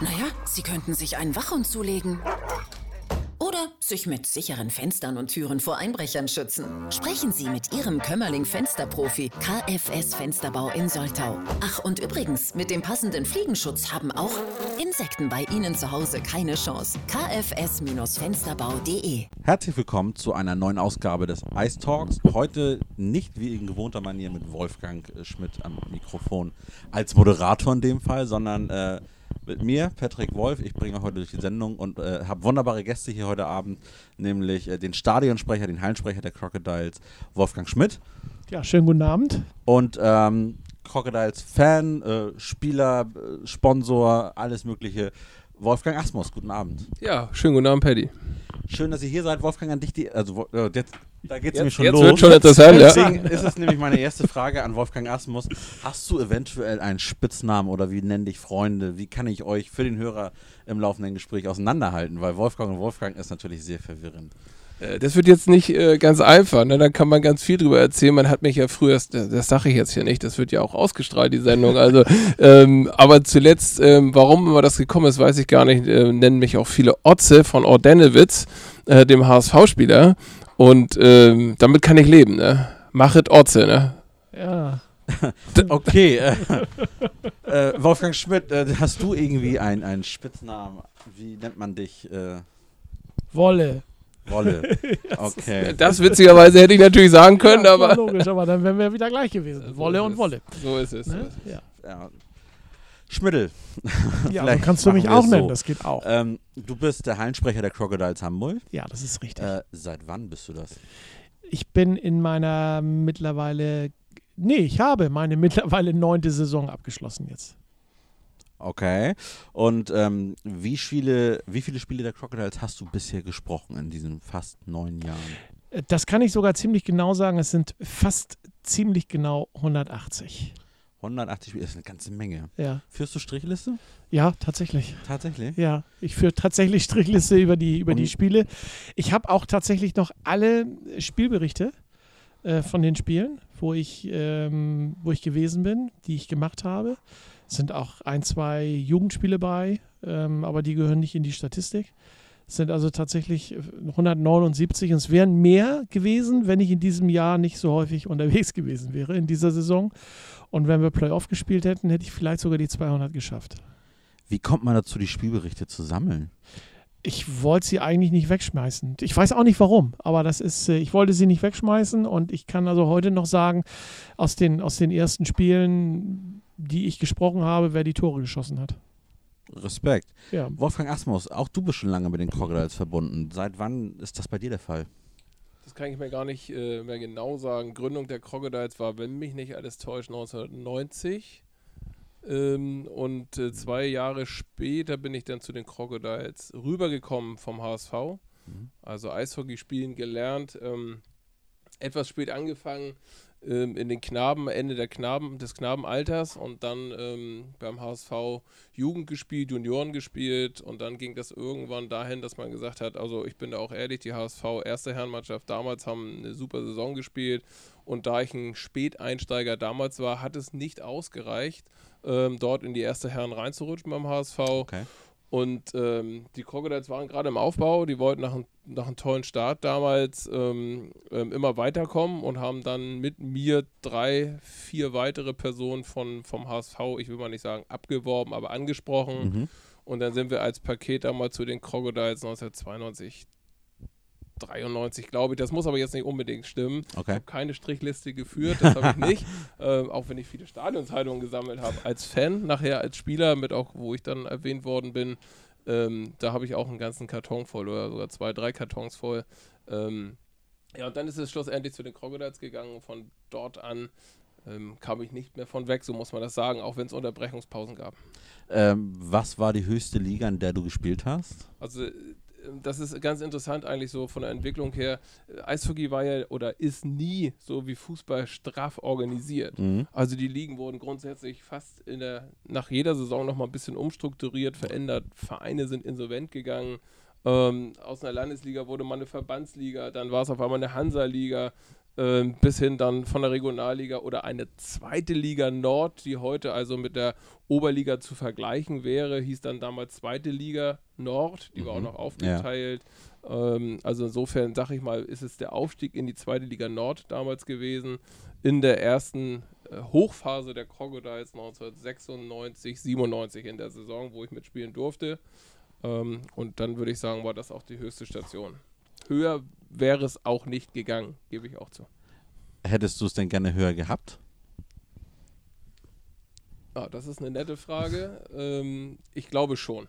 Naja, Sie könnten sich einen Wachhund zulegen. Oder sich mit sicheren Fenstern und Türen vor Einbrechern schützen. Sprechen Sie mit Ihrem Kömmerling Fensterprofi KFS Fensterbau in Soltau. Ach, und übrigens, mit dem passenden Fliegenschutz haben auch Insekten bei Ihnen zu Hause keine Chance. kfs-fensterbau.de Herzlich willkommen zu einer neuen Ausgabe des Ice Talks. Heute nicht wie in gewohnter Manier mit Wolfgang Schmidt am Mikrofon als Moderator in dem Fall, sondern äh, mit mir, Patrick Wolf. Ich bringe heute durch die Sendung und äh, habe wunderbare Gäste hier heute Abend, nämlich äh, den Stadionsprecher, den Hallensprecher der Crocodiles, Wolfgang Schmidt. Ja, schönen guten Abend. Und ähm, Crocodiles Fan, äh, Spieler, äh, Sponsor, alles Mögliche. Wolfgang Asmus, guten Abend. Ja, schönen guten Abend, Paddy. Schön, dass ihr hier seid. Wolfgang, an dich die. Also, äh, jetzt, da geht es nämlich schon jetzt los. wird schon interessant, ja. Deswegen ist es nämlich meine erste Frage an Wolfgang Asmus. Hast du eventuell einen Spitznamen oder wie nennen dich Freunde? Wie kann ich euch für den Hörer im laufenden Gespräch auseinanderhalten? Weil Wolfgang und Wolfgang ist natürlich sehr verwirrend. Äh, Das wird jetzt nicht äh, ganz einfach, ne? da kann man ganz viel drüber erzählen. Man hat mich ja früher, das, das sage ich jetzt hier nicht, das wird ja auch ausgestrahlt, die Sendung. Also, ähm, aber zuletzt, ähm, warum immer das gekommen ist, weiß ich gar nicht. Äh, nennen mich auch viele Otze von Ordenewitz, äh, dem HSV-Spieler. Und ähm, damit kann ich leben, ne? Machet Otze, ne? Ja. Okay, äh, äh, Wolfgang Schmidt, äh, hast du irgendwie einen, einen Spitznamen? Wie nennt man dich? Äh, Wolle. Wolle. Okay. Das witzigerweise hätte ich natürlich sagen können, ja, aber. logisch, aber dann wären wir wieder gleich gewesen. Wolle und Wolle. So ist es. Ne? Ja, Ja. Schmiddel. ja Vielleicht so kannst du mich auch es nennen, so. das geht auch. Ähm, du bist der Hallensprecher der Crocodiles Hamburg. Ja, das ist richtig. Äh, seit wann bist du das? Ich bin in meiner mittlerweile, nee, ich habe meine mittlerweile neunte Saison abgeschlossen jetzt. Okay. Und ähm, wie, viele, wie viele Spiele der Crocodiles hast du bisher gesprochen in diesen fast neun Jahren? Das kann ich sogar ziemlich genau sagen. Es sind fast ziemlich genau 180. 180 Spiele ist eine ganze Menge. Ja, Führst du Strichliste? ja tatsächlich. Tatsächlich? Ja, ich führe tatsächlich Strichliste über die, über die Spiele. Ich habe auch tatsächlich noch alle Spielberichte äh, von den Spielen, wo ich, ähm, wo ich gewesen bin, die ich gemacht habe. Sind auch ein, zwei Jugendspiele bei, ähm, aber die gehören nicht in die Statistik. Es sind also tatsächlich äh, 179 und es wären mehr gewesen, wenn ich in diesem Jahr nicht so häufig unterwegs gewesen wäre in dieser Saison. Und wenn wir Playoff gespielt hätten, hätte ich vielleicht sogar die 200 geschafft. Wie kommt man dazu, die Spielberichte zu sammeln? Ich wollte sie eigentlich nicht wegschmeißen. Ich weiß auch nicht warum, aber das ist, äh, ich wollte sie nicht wegschmeißen und ich kann also heute noch sagen, aus den, aus den ersten Spielen, die ich gesprochen habe, wer die Tore geschossen hat. Respekt. Ja. Wolfgang Asmus, auch du bist schon lange mit den Crocodiles verbunden. Seit wann ist das bei dir der Fall? Das kann ich mir gar nicht äh, mehr genau sagen. Gründung der Crocodiles war, wenn mich nicht alles täuscht, 1990. Ähm, und äh, zwei Jahre später bin ich dann zu den Crocodiles rübergekommen vom HSV. Mhm. Also Eishockey spielen gelernt. Ähm, etwas spät angefangen ähm, in den Knaben, Ende der Knaben, des Knabenalters und dann ähm, beim HSV Jugend gespielt, Junioren gespielt und dann ging das irgendwann dahin, dass man gesagt hat, also ich bin da auch ehrlich, die HSV erste Herrenmannschaft damals haben eine super Saison gespielt und da ich ein Späteinsteiger damals war, hat es nicht ausgereicht, ähm, dort in die erste Herren reinzurutschen beim HSV. Okay. Und ähm, die Crocodiles waren gerade im Aufbau, die wollten nach, ein, nach einem tollen Start damals ähm, ähm, immer weiterkommen und haben dann mit mir drei, vier weitere Personen von, vom HSV, ich will mal nicht sagen abgeworben, aber angesprochen. Mhm. Und dann sind wir als Paket damals zu den Crocodiles 1992, 93, glaube ich. Das muss aber jetzt nicht unbedingt stimmen. Ich Okay. habe keine Strichliste geführt, das habe ich nicht. Ähm, auch wenn ich viele Stadionzeitungen gesammelt habe. Als Fan, nachher als Spieler, mit auch, wo ich dann erwähnt worden bin, ähm, da habe ich auch einen ganzen Karton voll oder sogar zwei, drei Kartons voll. Ähm, ja, und dann ist es schlussendlich zu den Crocodiles gegangen. Von dort an ähm, kam ich nicht mehr von weg, so muss man das sagen, auch wenn es Unterbrechungspausen gab. Ähm, was war die höchste Liga, in der du gespielt hast? Also das ist ganz interessant eigentlich so von der Entwicklung her. Eishockey war ja oder ist nie so wie Fußball straff organisiert. Mhm. Also die Ligen wurden grundsätzlich fast in der, nach jeder Saison nochmal ein bisschen umstrukturiert, verändert. Vereine sind insolvent gegangen. Ähm, aus einer Landesliga wurde mal eine Verbandsliga, dann war es auf einmal eine Hansa-Liga. Ähm, bis hin dann von der Regionalliga oder eine zweite Liga Nord, die heute also mit der Oberliga zu vergleichen wäre, hieß dann damals zweite Liga Nord, die mhm. war auch mhm. noch aufgeteilt. Ja. Ähm, also insofern, sag ich mal, ist es der Aufstieg in die zweite Liga Nord damals gewesen. In der ersten äh, Hochphase der Crocodiles 1996, 97 in der Saison, wo ich mitspielen durfte. Ähm, und dann würde ich sagen, war das auch die höchste Station. Höher wäre es auch nicht gegangen, gebe ich auch zu. Hättest du es denn gerne höher gehabt? Ah, das ist eine nette Frage. ähm, ich glaube schon.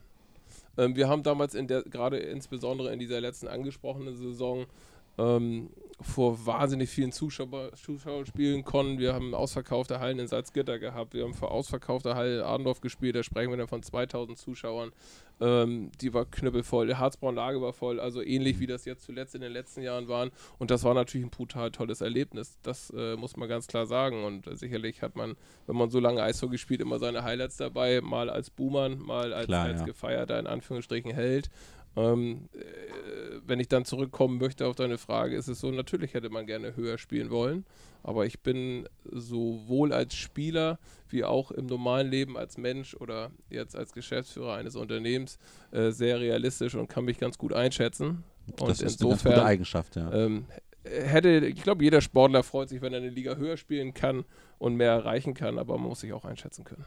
Ähm, wir haben damals in der, gerade insbesondere in dieser letzten angesprochenen Saison, ähm, vor wahnsinnig vielen Zuschauer, Zuschauern spielen konnten. Wir haben ausverkaufte Hallen in Salzgitter gehabt. Wir haben vor ausverkaufter Halle Adendorf gespielt. Da sprechen wir dann von 2000 Zuschauern. Ähm, die war knüppelvoll. Der Harzbraun-Lage war voll. Also ähnlich wie das jetzt zuletzt in den letzten Jahren waren. Und das war natürlich ein brutal tolles Erlebnis. Das äh, muss man ganz klar sagen. Und äh, sicherlich hat man, wenn man so lange Eishockey spielt, immer seine Highlights dabei. Mal als Buhmann, mal als, klar, als ja. gefeierter, in Anführungsstrichen, Held. Ähm, äh, wenn ich dann zurückkommen möchte auf deine Frage, ist es so, natürlich hätte man gerne höher spielen wollen, aber ich bin sowohl als Spieler wie auch im normalen Leben als Mensch oder jetzt als Geschäftsführer eines Unternehmens äh, sehr realistisch und kann mich ganz gut einschätzen. Und das ist insofern, eine gute Eigenschaft, ja. Ähm, hätte, ich glaube, jeder Sportler freut sich, wenn er eine Liga höher spielen kann und mehr erreichen kann, aber man muss sich auch einschätzen können.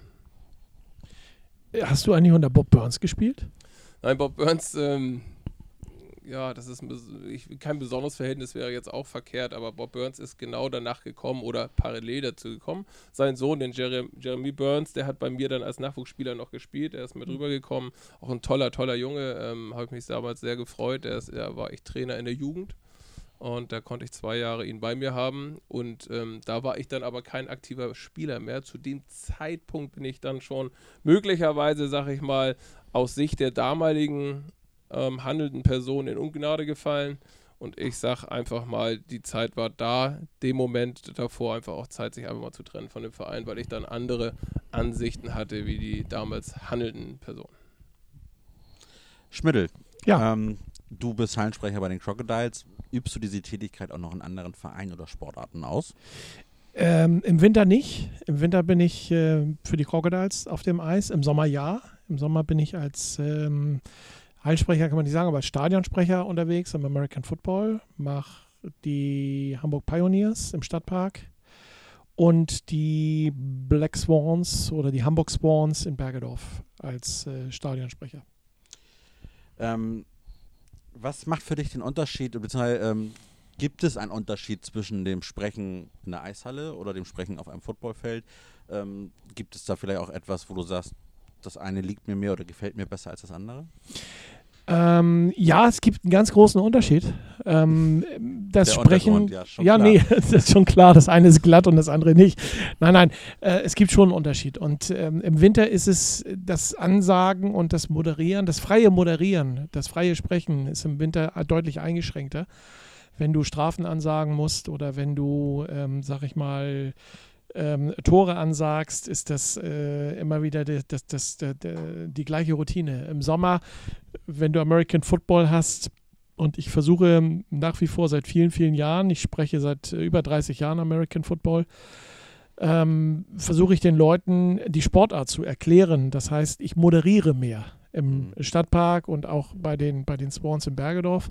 Hast du eigentlich unter Bob Burns gespielt? Nein, Bob Burns, ähm, ja, das ist ich, kein besonderes Verhältnis, wäre jetzt auch verkehrt, aber Bob Burns ist genau danach gekommen oder parallel dazu gekommen. Sein Sohn, den Jeremy, Jeremy Burns, der hat bei mir dann als Nachwuchsspieler noch gespielt, er ist mit mhm. rübergekommen. Auch ein toller, toller Junge, ähm, habe ich mich damals sehr gefreut. Er, ist, er war ich Trainer in der Jugend und da konnte ich zwei Jahre ihn bei mir haben und ähm, da war ich dann aber kein aktiver Spieler mehr. Zu dem Zeitpunkt bin ich dann schon möglicherweise, sag ich mal, aus Sicht der damaligen ähm, handelnden Person in Ungnade gefallen. Und ich sage einfach mal, die Zeit war da, dem Moment davor einfach auch Zeit, sich einfach mal zu trennen von dem Verein, weil ich dann andere Ansichten hatte, wie die damals handelnden Personen. Schmidl, ja. Ähm, du bist Hallensprecher bei den Crocodiles. Übst du diese Tätigkeit auch noch in anderen Vereinen oder Sportarten aus? Ähm, Im Winter nicht. Im Winter bin ich äh, für die Crocodiles auf dem Eis. Im Sommer ja. Im Sommer bin ich als ähm, Hallensprecher, kann man nicht sagen, aber als Stadionsprecher unterwegs im American Football. Mache die Hamburg Pioneers im Stadtpark und die Black Swans oder die Hamburg Swans in Bergedorf als äh, Stadionsprecher. Ähm, was macht für dich den Unterschied, beziehungsweise ähm, gibt es einen Unterschied zwischen dem Sprechen in der Eishalle oder dem Sprechen auf einem Footballfeld? Ähm, gibt es da vielleicht auch etwas, wo du sagst, das eine liegt mir mehr oder gefällt mir besser als das andere? Ähm, ja, es gibt einen ganz großen Unterschied. Ähm, das Der Sprechen. Ja, ja nee, das ist schon klar. Das eine ist glatt und das andere nicht. Nein, nein, äh, es gibt schon einen Unterschied. Und ähm, im Winter ist es das Ansagen und das Moderieren, das freie Moderieren, das freie Sprechen ist im Winter deutlich eingeschränkter. Wenn du Strafen ansagen musst oder wenn du, ähm, sag ich mal, ähm, Tore ansagst, ist das äh, immer wieder die, das, das, das, die gleiche Routine. Im Sommer, wenn du American Football hast, und ich versuche nach wie vor seit vielen, vielen Jahren, ich spreche seit über 30 Jahren American Football, ähm, versuche ich den Leuten die Sportart zu erklären. Das heißt, ich moderiere mehr im mhm. Stadtpark und auch bei den, bei den Swans in Bergedorf.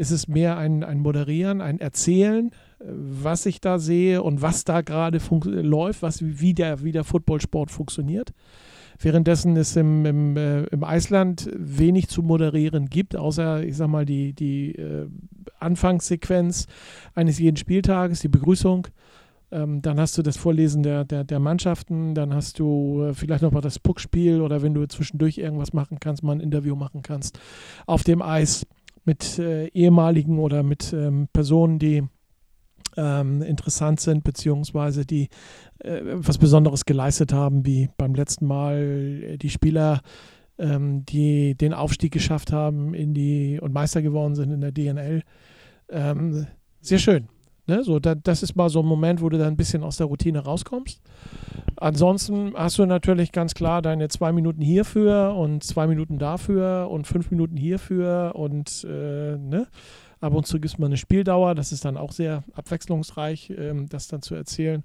Ist es mehr ein, ein Moderieren, ein Erzählen was ich da sehe und was da gerade läuft, was, wie, der, wie der Footballsport funktioniert. Währenddessen es im, im, äh, im Eisland wenig zu moderieren gibt, außer, ich sag mal, die, die äh, Anfangssequenz eines jeden Spieltages, die Begrüßung. Ähm, dann hast du das Vorlesen der, der, der Mannschaften, dann hast du äh, vielleicht noch mal das Puckspiel oder wenn du zwischendurch irgendwas machen kannst, mal ein Interview machen kannst auf dem Eis mit äh, ehemaligen oder mit ähm, Personen, die ähm, interessant sind, beziehungsweise die äh, was Besonderes geleistet haben, wie beim letzten Mal äh, die Spieler, ähm, die den Aufstieg geschafft haben in die und Meister geworden sind in der DNL. Ähm, sehr schön. Ne? So, da, das ist mal so ein Moment, wo du dann ein bisschen aus der Routine rauskommst. Ansonsten hast du natürlich ganz klar deine zwei Minuten hierfür und zwei Minuten dafür und fünf Minuten hierfür und äh, ne? Ab und zu gibt es mal eine Spieldauer. Das ist dann auch sehr abwechslungsreich, ähm, das dann zu erzählen.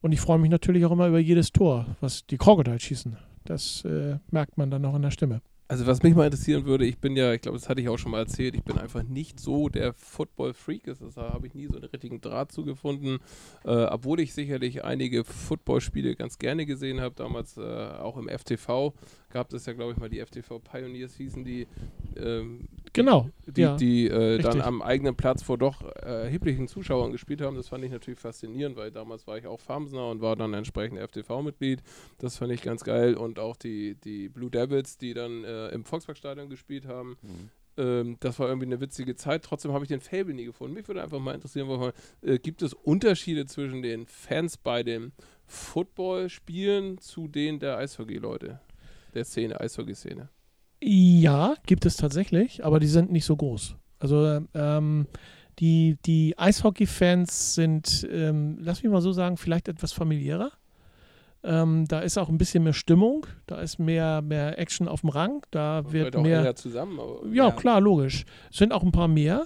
Und ich freue mich natürlich auch immer über jedes Tor, was die Crocodiles schießen. Das äh, merkt man dann auch in der Stimme. Also was mich mal interessieren würde, ich bin ja, ich glaube, das hatte ich auch schon mal erzählt, ich bin einfach nicht so der Football-Freak. Da habe ich nie so einen richtigen Draht zugefunden, äh, obwohl ich sicherlich einige Footballspiele ganz gerne gesehen habe. Damals äh, auch im FTV gab es ja, glaube ich, mal die FTV Pioneers hießen die. Ähm, genau. Die, ja, die äh, dann am eigenen Platz vor doch erheblichen Zuschauern gespielt haben. Das fand ich natürlich faszinierend, weil damals war ich auch Farmsner und war dann entsprechend FTV-Mitglied. Das fand ich ganz geil. Und auch die, die Blue Devils, die dann äh, im Volksparkstadion gespielt haben. Mhm. Ähm, das war irgendwie eine witzige Zeit. Trotzdem habe ich den Fable nie gefunden. Mich würde einfach mal interessieren, mal, äh, gibt es Unterschiede zwischen den Fans bei dem Football-Spielen zu denen der Eishockey-Leute? Der Szene, Eishockey-Szene? Ja, gibt es tatsächlich, aber die sind nicht so groß. Also ähm, die, die Eishockey-Fans sind, ähm, lass mich mal so sagen, vielleicht etwas familiärer. Ähm, da ist auch ein bisschen mehr Stimmung, da ist mehr, mehr Action auf dem Rang, da das wird mehr. zusammen, ja, ja, klar, logisch. Es sind auch ein paar mehr.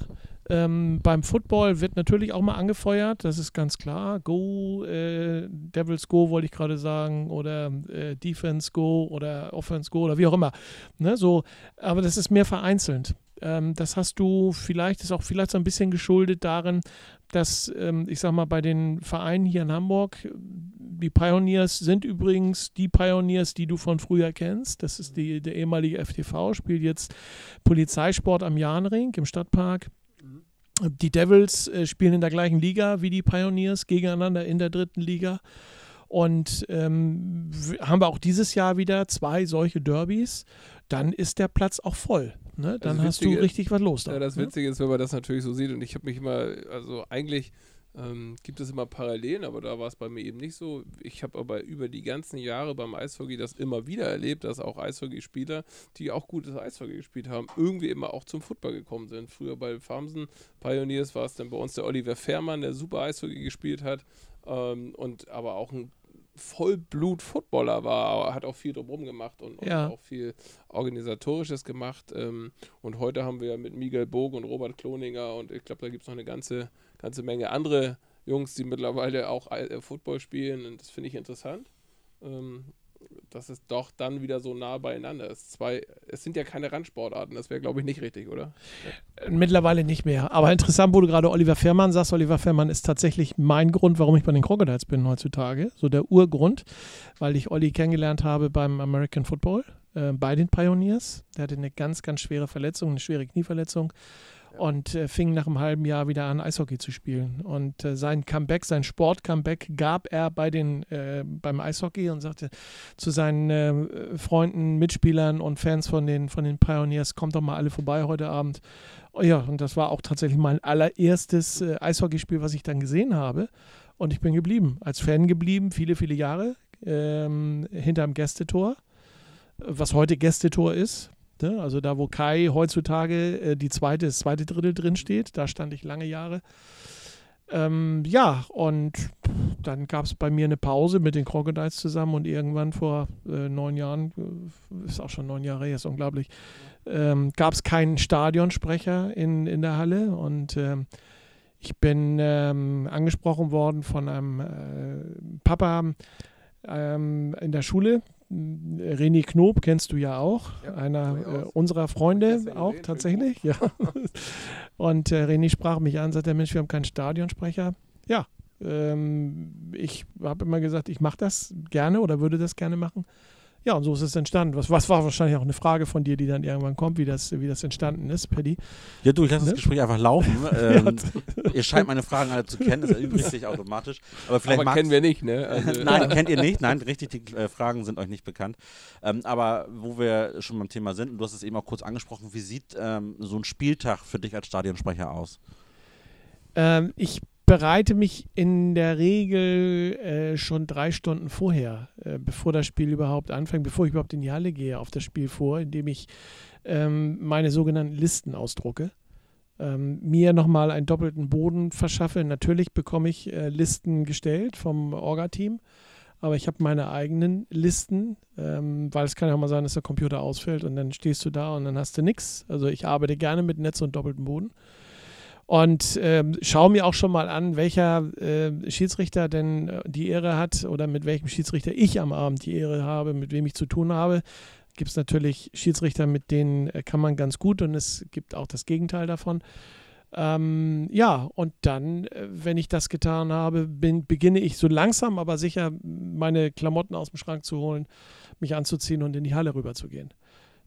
Ähm, beim Football wird natürlich auch mal angefeuert, das ist ganz klar. Go, äh, Devils Go wollte ich gerade sagen, oder äh, Defense Go oder Offense Go oder wie auch immer. Ne, so, aber das ist mehr vereinzelt. Ähm, das hast du vielleicht, ist auch vielleicht so ein bisschen geschuldet darin, dass, ähm, ich sag mal, bei den Vereinen hier in Hamburg, die Pioneers sind übrigens die Pioneers, die du von früher kennst. Das ist die, der ehemalige FTV, spielt jetzt Polizeisport am Jahnring im Stadtpark. Die Devils äh, spielen in der gleichen Liga wie die Pioneers gegeneinander in der dritten Liga. Und ähm, haben wir auch dieses Jahr wieder zwei solche Derbys, dann ist der Platz auch voll. Ne? Dann hast du richtig was los. Da, ja, das ne? Witzige ist, wenn man das natürlich so sieht, und ich habe mich immer, also eigentlich ähm, gibt es immer Parallelen, aber da war es bei mir eben nicht so. Ich habe aber über die ganzen Jahre beim Eishockey das immer wieder erlebt, dass auch Eishockeyspieler, die auch gutes Eishockey gespielt haben, irgendwie immer auch zum Football gekommen sind. Früher bei Farmsen Pioneers war es dann bei uns der Oliver Fährmann, der super Eishockey gespielt hat ähm, und aber auch ein Vollblut-Footballer war, hat auch viel drumherum gemacht und, ja. und, auch viel Organisatorisches gemacht. Ähm, und heute haben wir mit Miguel Bog und Robert Kloninger und ich glaube, da gibt es noch eine ganze ganze Menge andere Jungs, die mittlerweile auch äh, Football spielen und das finde ich interessant. Ähm, das ist doch dann wieder so nah beieinander. Es, zwei, es sind ja keine Randsportarten, das wäre, glaube ich, nicht richtig, oder? Mittlerweile nicht mehr. Aber interessant, wo du gerade Oliver Fährmann sagst, Oliver Fährmann ist tatsächlich mein Grund, warum ich bei den Crocodiles bin heutzutage. So der Urgrund, weil ich Olli kennengelernt habe beim American Football, äh, bei den Pioneers. Der hatte eine ganz, ganz schwere Verletzung, eine schwere Knieverletzung und äh, fing nach einem halben Jahr wieder an, Eishockey zu spielen. Und äh, sein Comeback, sein Sport-Comeback gab er bei den, äh, beim Eishockey und sagte zu seinen äh, Freunden, Mitspielern und Fans von den, von den Pioneers, kommt doch mal alle vorbei heute Abend. Oh ja, und das war auch tatsächlich mein allererstes äh, Eishockeyspiel, was ich dann gesehen habe. Und ich bin geblieben, als Fan geblieben, viele, viele Jahre ähm, hinterm Gästetor, was heute Gästetor ist Ne? Also da, wo Kai heutzutage äh, die zweite, das zweite Drittel drin steht, da stand ich lange Jahre. Ähm, ja, und dann gab es bei mir eine Pause mit den Crocodiles zusammen und irgendwann vor äh, neun Jahren, äh, ist auch schon neun Jahre her, ist unglaublich, ähm, gab es keinen Stadionsprecher in, in der Halle und ähm, ich bin ähm, angesprochen worden von einem äh, Papa ähm, in der Schule, René Knob kennst du ja auch, ja, einer äh, unserer Freunde auch tatsächlich. Ja. Und äh, René sprach mich an, sagte, Mensch, wir haben keinen Stadionsprecher. Ja, ähm, ich habe immer gesagt, ich mache das gerne oder würde das gerne machen. Ja, und so ist es entstanden. Was, was war wahrscheinlich auch eine Frage von dir, die dann irgendwann kommt, wie das, wie das entstanden ist, Paddy. Ja, du, ich lasse ne? das Gespräch einfach laufen. ähm, ihr scheint meine Fragen alle zu kennen, das erübrigt sich automatisch. Aber vielleicht aber kennen wir nicht, ne? Also nein, kennt ihr nicht. Nein, richtig, die äh, Fragen sind euch nicht bekannt. Ähm, aber wo wir schon beim Thema sind, und du hast es eben auch kurz angesprochen, wie sieht ähm, so ein Spieltag für dich als Stadionsprecher aus? Ähm, ich bereite mich in der Regel äh, schon drei Stunden vorher, äh, bevor das Spiel überhaupt anfängt, bevor ich überhaupt in die Halle gehe, auf das Spiel vor, indem ich ähm, meine sogenannten Listen ausdrucke. Ähm, mir nochmal einen doppelten Boden verschaffe. Natürlich bekomme ich äh, Listen gestellt vom Orga-Team, aber ich habe meine eigenen Listen, ähm, weil es kann ja auch mal sein, dass der Computer ausfällt und dann stehst du da und dann hast du nichts. Also ich arbeite gerne mit Netz und doppeltem Boden. Und ähm, schaue mir auch schon mal an, welcher äh, Schiedsrichter denn äh, die Ehre hat oder mit welchem Schiedsrichter ich am Abend die Ehre habe, mit wem ich zu tun habe. Gibt es natürlich Schiedsrichter, mit denen äh, kann man ganz gut und es gibt auch das Gegenteil davon. Ähm, ja, und dann, äh, wenn ich das getan habe, bin, beginne ich so langsam, aber sicher meine Klamotten aus dem Schrank zu holen, mich anzuziehen und in die Halle rüber zu gehen.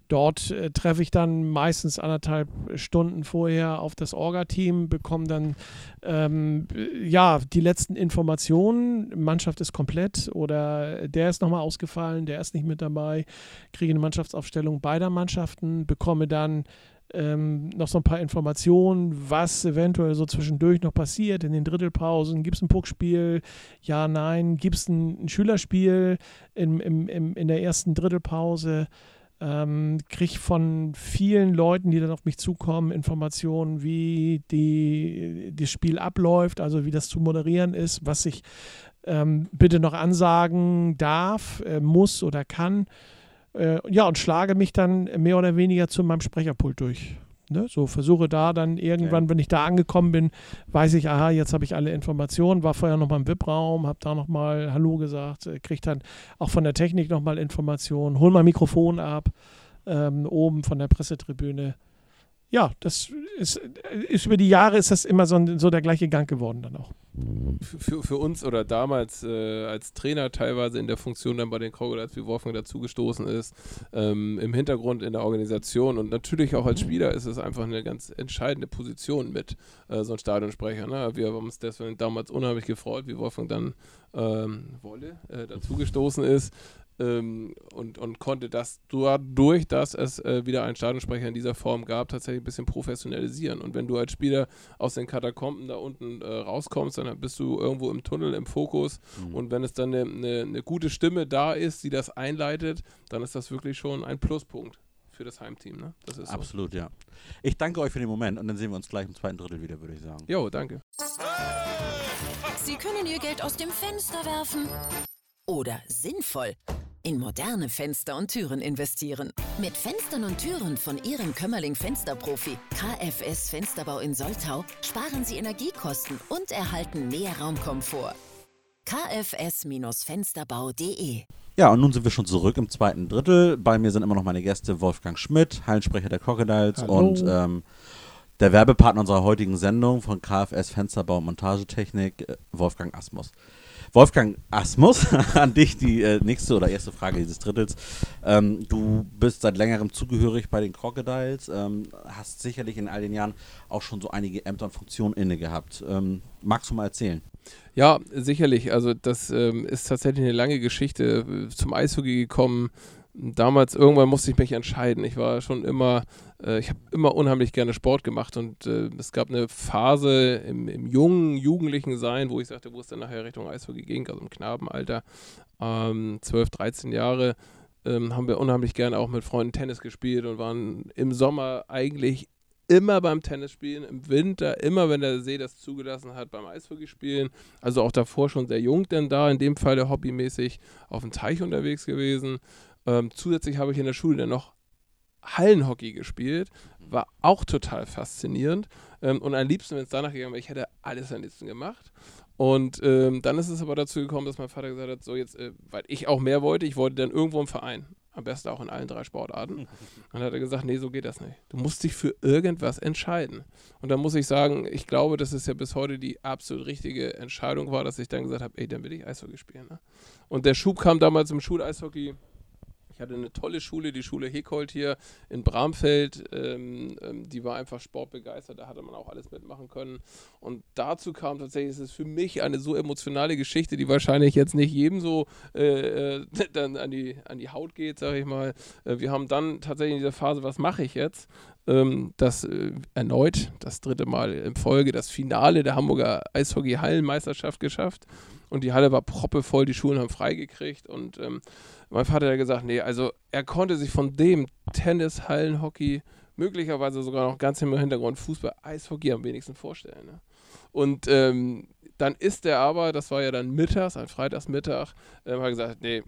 Dort äh, treffe ich dann meistens anderthalb Stunden vorher auf das Orga-Team, bekomme dann ähm, ja die letzten Informationen. Mannschaft ist komplett oder der ist nochmal ausgefallen, der ist nicht mit dabei. Kriege eine Mannschaftsaufstellung beider Mannschaften, bekomme dann ähm, noch so ein paar Informationen, was eventuell so zwischendurch noch passiert in den Drittelpausen. Gibt es ein Puckspiel? Ja, nein. Gibt es ein, ein, Schülerspiel im, im, im, in der ersten Drittelpause? Ähm, kriege von vielen Leuten, die dann auf mich zukommen, Informationen, wie die, das Spiel abläuft, also wie das zu moderieren ist, was ich ähm, bitte noch ansagen darf, äh, muss oder kann. Äh, ja, und schlage mich dann mehr oder weniger zu meinem Sprecherpult durch. Ne? So versuche da dann irgendwann, ja. wenn ich da angekommen bin, weiß ich, aha, jetzt habe ich alle Informationen, war vorher nochmal im VIP-Raum, habe da nochmal Hallo gesagt, äh, kriege dann auch von der Technik nochmal Informationen, hol mal Mikrofon ab, ähm, oben von der Pressetribüne. Ja, das ist, ist über die Jahre ist das immer so, so der gleiche Gang geworden dann auch für, für uns oder damals äh, als Trainer teilweise in der Funktion dann bei den Crocodiles, wie Wolfgang dazugestoßen ist, ähm, im Hintergrund in der Organisation und natürlich auch als Spieler ist es einfach eine ganz entscheidende Position mit äh, so einem Stadionsprecher. Ne? Wir haben uns deswegen damals unheimlich gefreut, wie Wolfgang dann ähm, Wolle äh, dazugestoßen ist ähm, und, und konnte das dadurch, dass es äh, wieder einen Stadionsprecher in dieser Form gab, tatsächlich ein bisschen professionalisieren. Und wenn du als Spieler aus den Katakomben da unten äh, rauskommst, dann bist du irgendwo im Tunnel, im Fokus. Mhm. Und wenn es dann eine, eine, eine gute Stimme da ist, die das einleitet, dann ist das wirklich schon ein Pluspunkt für das Heimteam. Ne? Das ist Absolut, so. ja. Ich danke euch für den Moment und dann sehen wir uns gleich im zweiten Drittel wieder, würde ich sagen. Jo, danke. Sie können Ihr Geld aus dem Fenster werfen oder sinnvoll in moderne Fenster und Türen investieren. Mit Fenstern und Türen von Ihrem Kömmerling Fensterprofi KFS Fensterbau in Soltau sparen Sie Energiekosten und erhalten mehr Raumkomfort. kfs-fensterbau.de ja, und nun sind wir schon zurück im zweiten Drittel. Bei mir sind immer noch meine Gäste Wolfgang Schmidt, Hallensprecher der Crocodiles Hallo. und ähm, der Werbepartner unserer heutigen Sendung von KFS Fensterbau und Montagetechnik, äh, Wolfgang Asmus. Wolfgang Asmus, an dich die äh, nächste oder erste Frage dieses Drittels. Ähm, du bist seit längerem zugehörig bei den Crocodiles, ähm, hast sicherlich in all den Jahren auch schon so einige Ämter und Funktionen inne gehabt. Ähm, magst du mal erzählen? Ja, sicherlich. Also das ähm, ist tatsächlich eine lange Geschichte. Äh, zum Eishockey gekommen, damals irgendwann musste ich mich entscheiden. Ich war schon immer, äh, ich habe immer unheimlich gerne Sport gemacht und äh, es gab eine Phase im, im, jungen, jugendlichen Sein, wo ich sagte, wo es dann nachher Richtung Eishockey ging, also im Knabenalter, ähm, 12, 13 Jahre, ähm, haben wir unheimlich gerne auch mit Freunden Tennis gespielt und waren im Sommer eigentlich immer beim Tennis spielen, im Winter immer, wenn der See das zugelassen hat, beim Eishockey spielen. Also auch davor schon sehr jung denn da, in dem Fall hobbymäßig auf dem Teich unterwegs gewesen. Ähm, zusätzlich habe ich in der Schule dann noch Hallenhockey gespielt, war auch total faszinierend. Ähm, und am liebsten, wenn es danach gegangen wäre, ich hätte alles am liebsten gemacht. Und ähm, dann ist es aber dazu gekommen, dass mein Vater gesagt hat, so jetzt, äh, weil ich auch mehr wollte, ich wollte dann irgendwo im Verein. Am besten auch in allen drei Sportarten. Dann hat er gesagt, nee, so geht das nicht. Du musst dich für irgendwas entscheiden. Und dann muss ich sagen, ich glaube, dass es ja bis heute die absolut richtige Entscheidung war, dass ich dann gesagt habe, ey, dann will ich Eishockey spielen. Ne? Und der Schub kam damals im Schuleishockey ich hatte eine tolle Schule, die Schule Hekold hier in Bramfeld. Ähm, ähm, die war einfach sportbegeistert, da hatte man auch alles mitmachen können. Und dazu kam tatsächlich, es ist für mich eine so emotionale Geschichte, die wahrscheinlich jetzt nicht jedem so äh, äh dann an die, an die Haut geht, sage ich mal. Äh, wir haben dann tatsächlich in dieser Phase, was mache ich jetzt? Ähm, das äh, erneut, das dritte Mal in Folge, das Finale der Hamburger Eishockey-Hallenmeisterschaft geschafft. Und die Halle war proppevoll, die Schulen haben freigekriegt und ähm, mein Vater hat gesagt, nee, also er konnte sich von dem Tennis, Hallenhockey, möglicherweise sogar noch ganz im Hintergrund Fußball, Eishockey am wenigsten vorstellen. Ne? Und ähm, dann ist er aber, das war ja dann mittags, ein Freitagsmittag, ähm, hat gesagt, nee,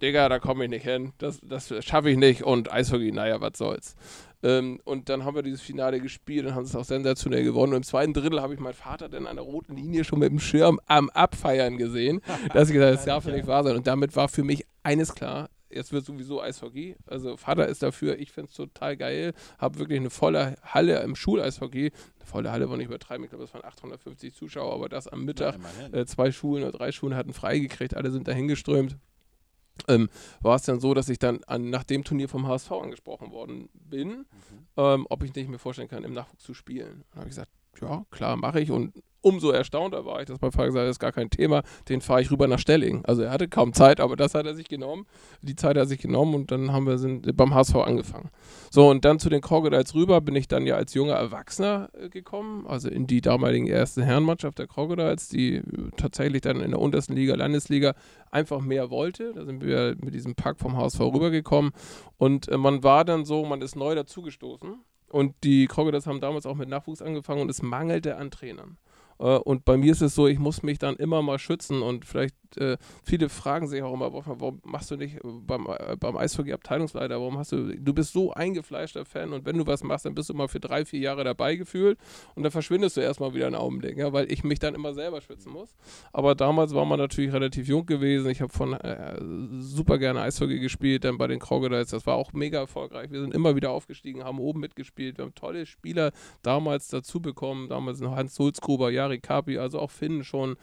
Digga, da komme ich nicht hin, das, das schaffe ich nicht und Eishockey, naja, was soll's. Ähm, und dann haben wir dieses Finale gespielt und haben es auch sensationell gewonnen. Und im zweiten Drittel habe ich meinen Vater dann an der roten Linie schon mit dem Schirm am Abfeiern gesehen, dass ich gesagt habe, das darf ja nicht wahr sein. Und damit war für mich eines klar, jetzt wird sowieso Eishockey. Also Vater ist dafür, ich finde es total geil. Habe wirklich eine volle Halle im Schuleishockey. Eine volle Halle war nicht übertreiben, ich glaube, es waren 850 Zuschauer, aber das am Mittag. Äh, zwei Schulen oder drei Schulen hatten freigekriegt, alle sind dahingeströmt. Ähm, war es dann so, dass ich dann an, nach dem Turnier vom HSV angesprochen worden bin, mhm. ähm, ob ich nicht mir vorstellen kann, im Nachwuchs zu spielen. Dann habe ich gesagt, ja, klar, mache ich. Und umso erstaunter war ich, dass mein Vater gesagt hat, das ist gar kein Thema, den fahre ich rüber nach Stelling. Also er hatte kaum Zeit, aber das hat er sich genommen. Die Zeit hat er sich genommen und dann haben wir sind beim HSV angefangen. So, und dann zu den Crocodiles rüber bin ich dann ja als junger Erwachsener äh, gekommen, also in die damaligen erste Herrenmannschaft der Crocodiles, die äh, tatsächlich dann in der untersten Liga, Landesliga, einfach mehr wollte. Da sind wir mit diesem Pack vom HSV rübergekommen und äh, man war dann so, man ist neu dazugestoßen. Und die Crocodiles haben damals auch mit Nachwuchs angefangen und es mangelte an Trainern. Äh, und bei mir ist es so, ich muss mich dann immer mal schützen und vielleicht äh, viele fragen sich auch immer, warum machst du nicht beim, äh, beim Eishockey Abteilungsleiter, warum hast du, du bist so eingefleischter Fan und wenn du was machst, dann bist du immer für drei, vier Jahre dabei gefühlt und dann verschwindest du erstmal wieder einen Augenblick, ja, weil ich mich dann immer selber schützen muss. Aber damals war man natürlich relativ jung gewesen, ich habe von äh, super gerne Eishockey gespielt, dann bei den Crocodiles, das war auch mega erfolgreich, wir sind immer wieder aufgestiegen, haben oben mitgespielt, wir haben tolle Spieler damals dazu bekommen, damals noch Hans Sulzgruber, Jari Kapi, also auch Finn schon,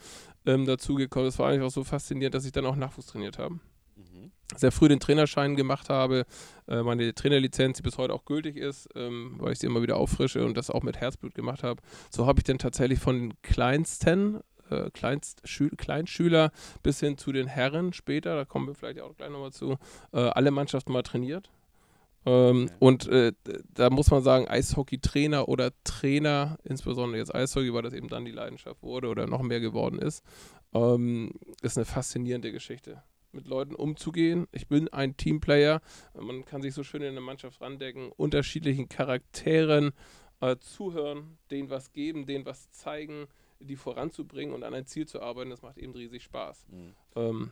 ähm, dazugekommen. Es war eigentlich auch so faszinierend, dass ich dann auch Nachwuchs trainiert habe. Mhm. Sehr früh den Trainerschein gemacht habe, äh, meine Trainerlizenz, die bis heute auch gültig ist, ähm, weil ich sie immer wieder auffrische und das auch mit Herzblut gemacht habe. So habe ich dann tatsächlich von den kleinsten äh, Kleinschüler bis hin zu den Herren später, da kommen wir vielleicht auch gleich nochmal zu, äh, alle Mannschaften mal trainiert. Ähm, okay. Und äh, da muss man sagen, Eishockey-Trainer oder Trainer, insbesondere jetzt Eishockey, weil das eben dann die Leidenschaft wurde oder noch mehr geworden ist, ähm, ist eine faszinierende Geschichte. Mit Leuten umzugehen. Ich bin ein Teamplayer. Man kann sich so schön in eine Mannschaft randecken, unterschiedlichen Charakteren äh, zuhören, denen was geben, denen was zeigen, die voranzubringen und an ein Ziel zu arbeiten. Das macht eben riesig Spaß. Mhm. Ähm,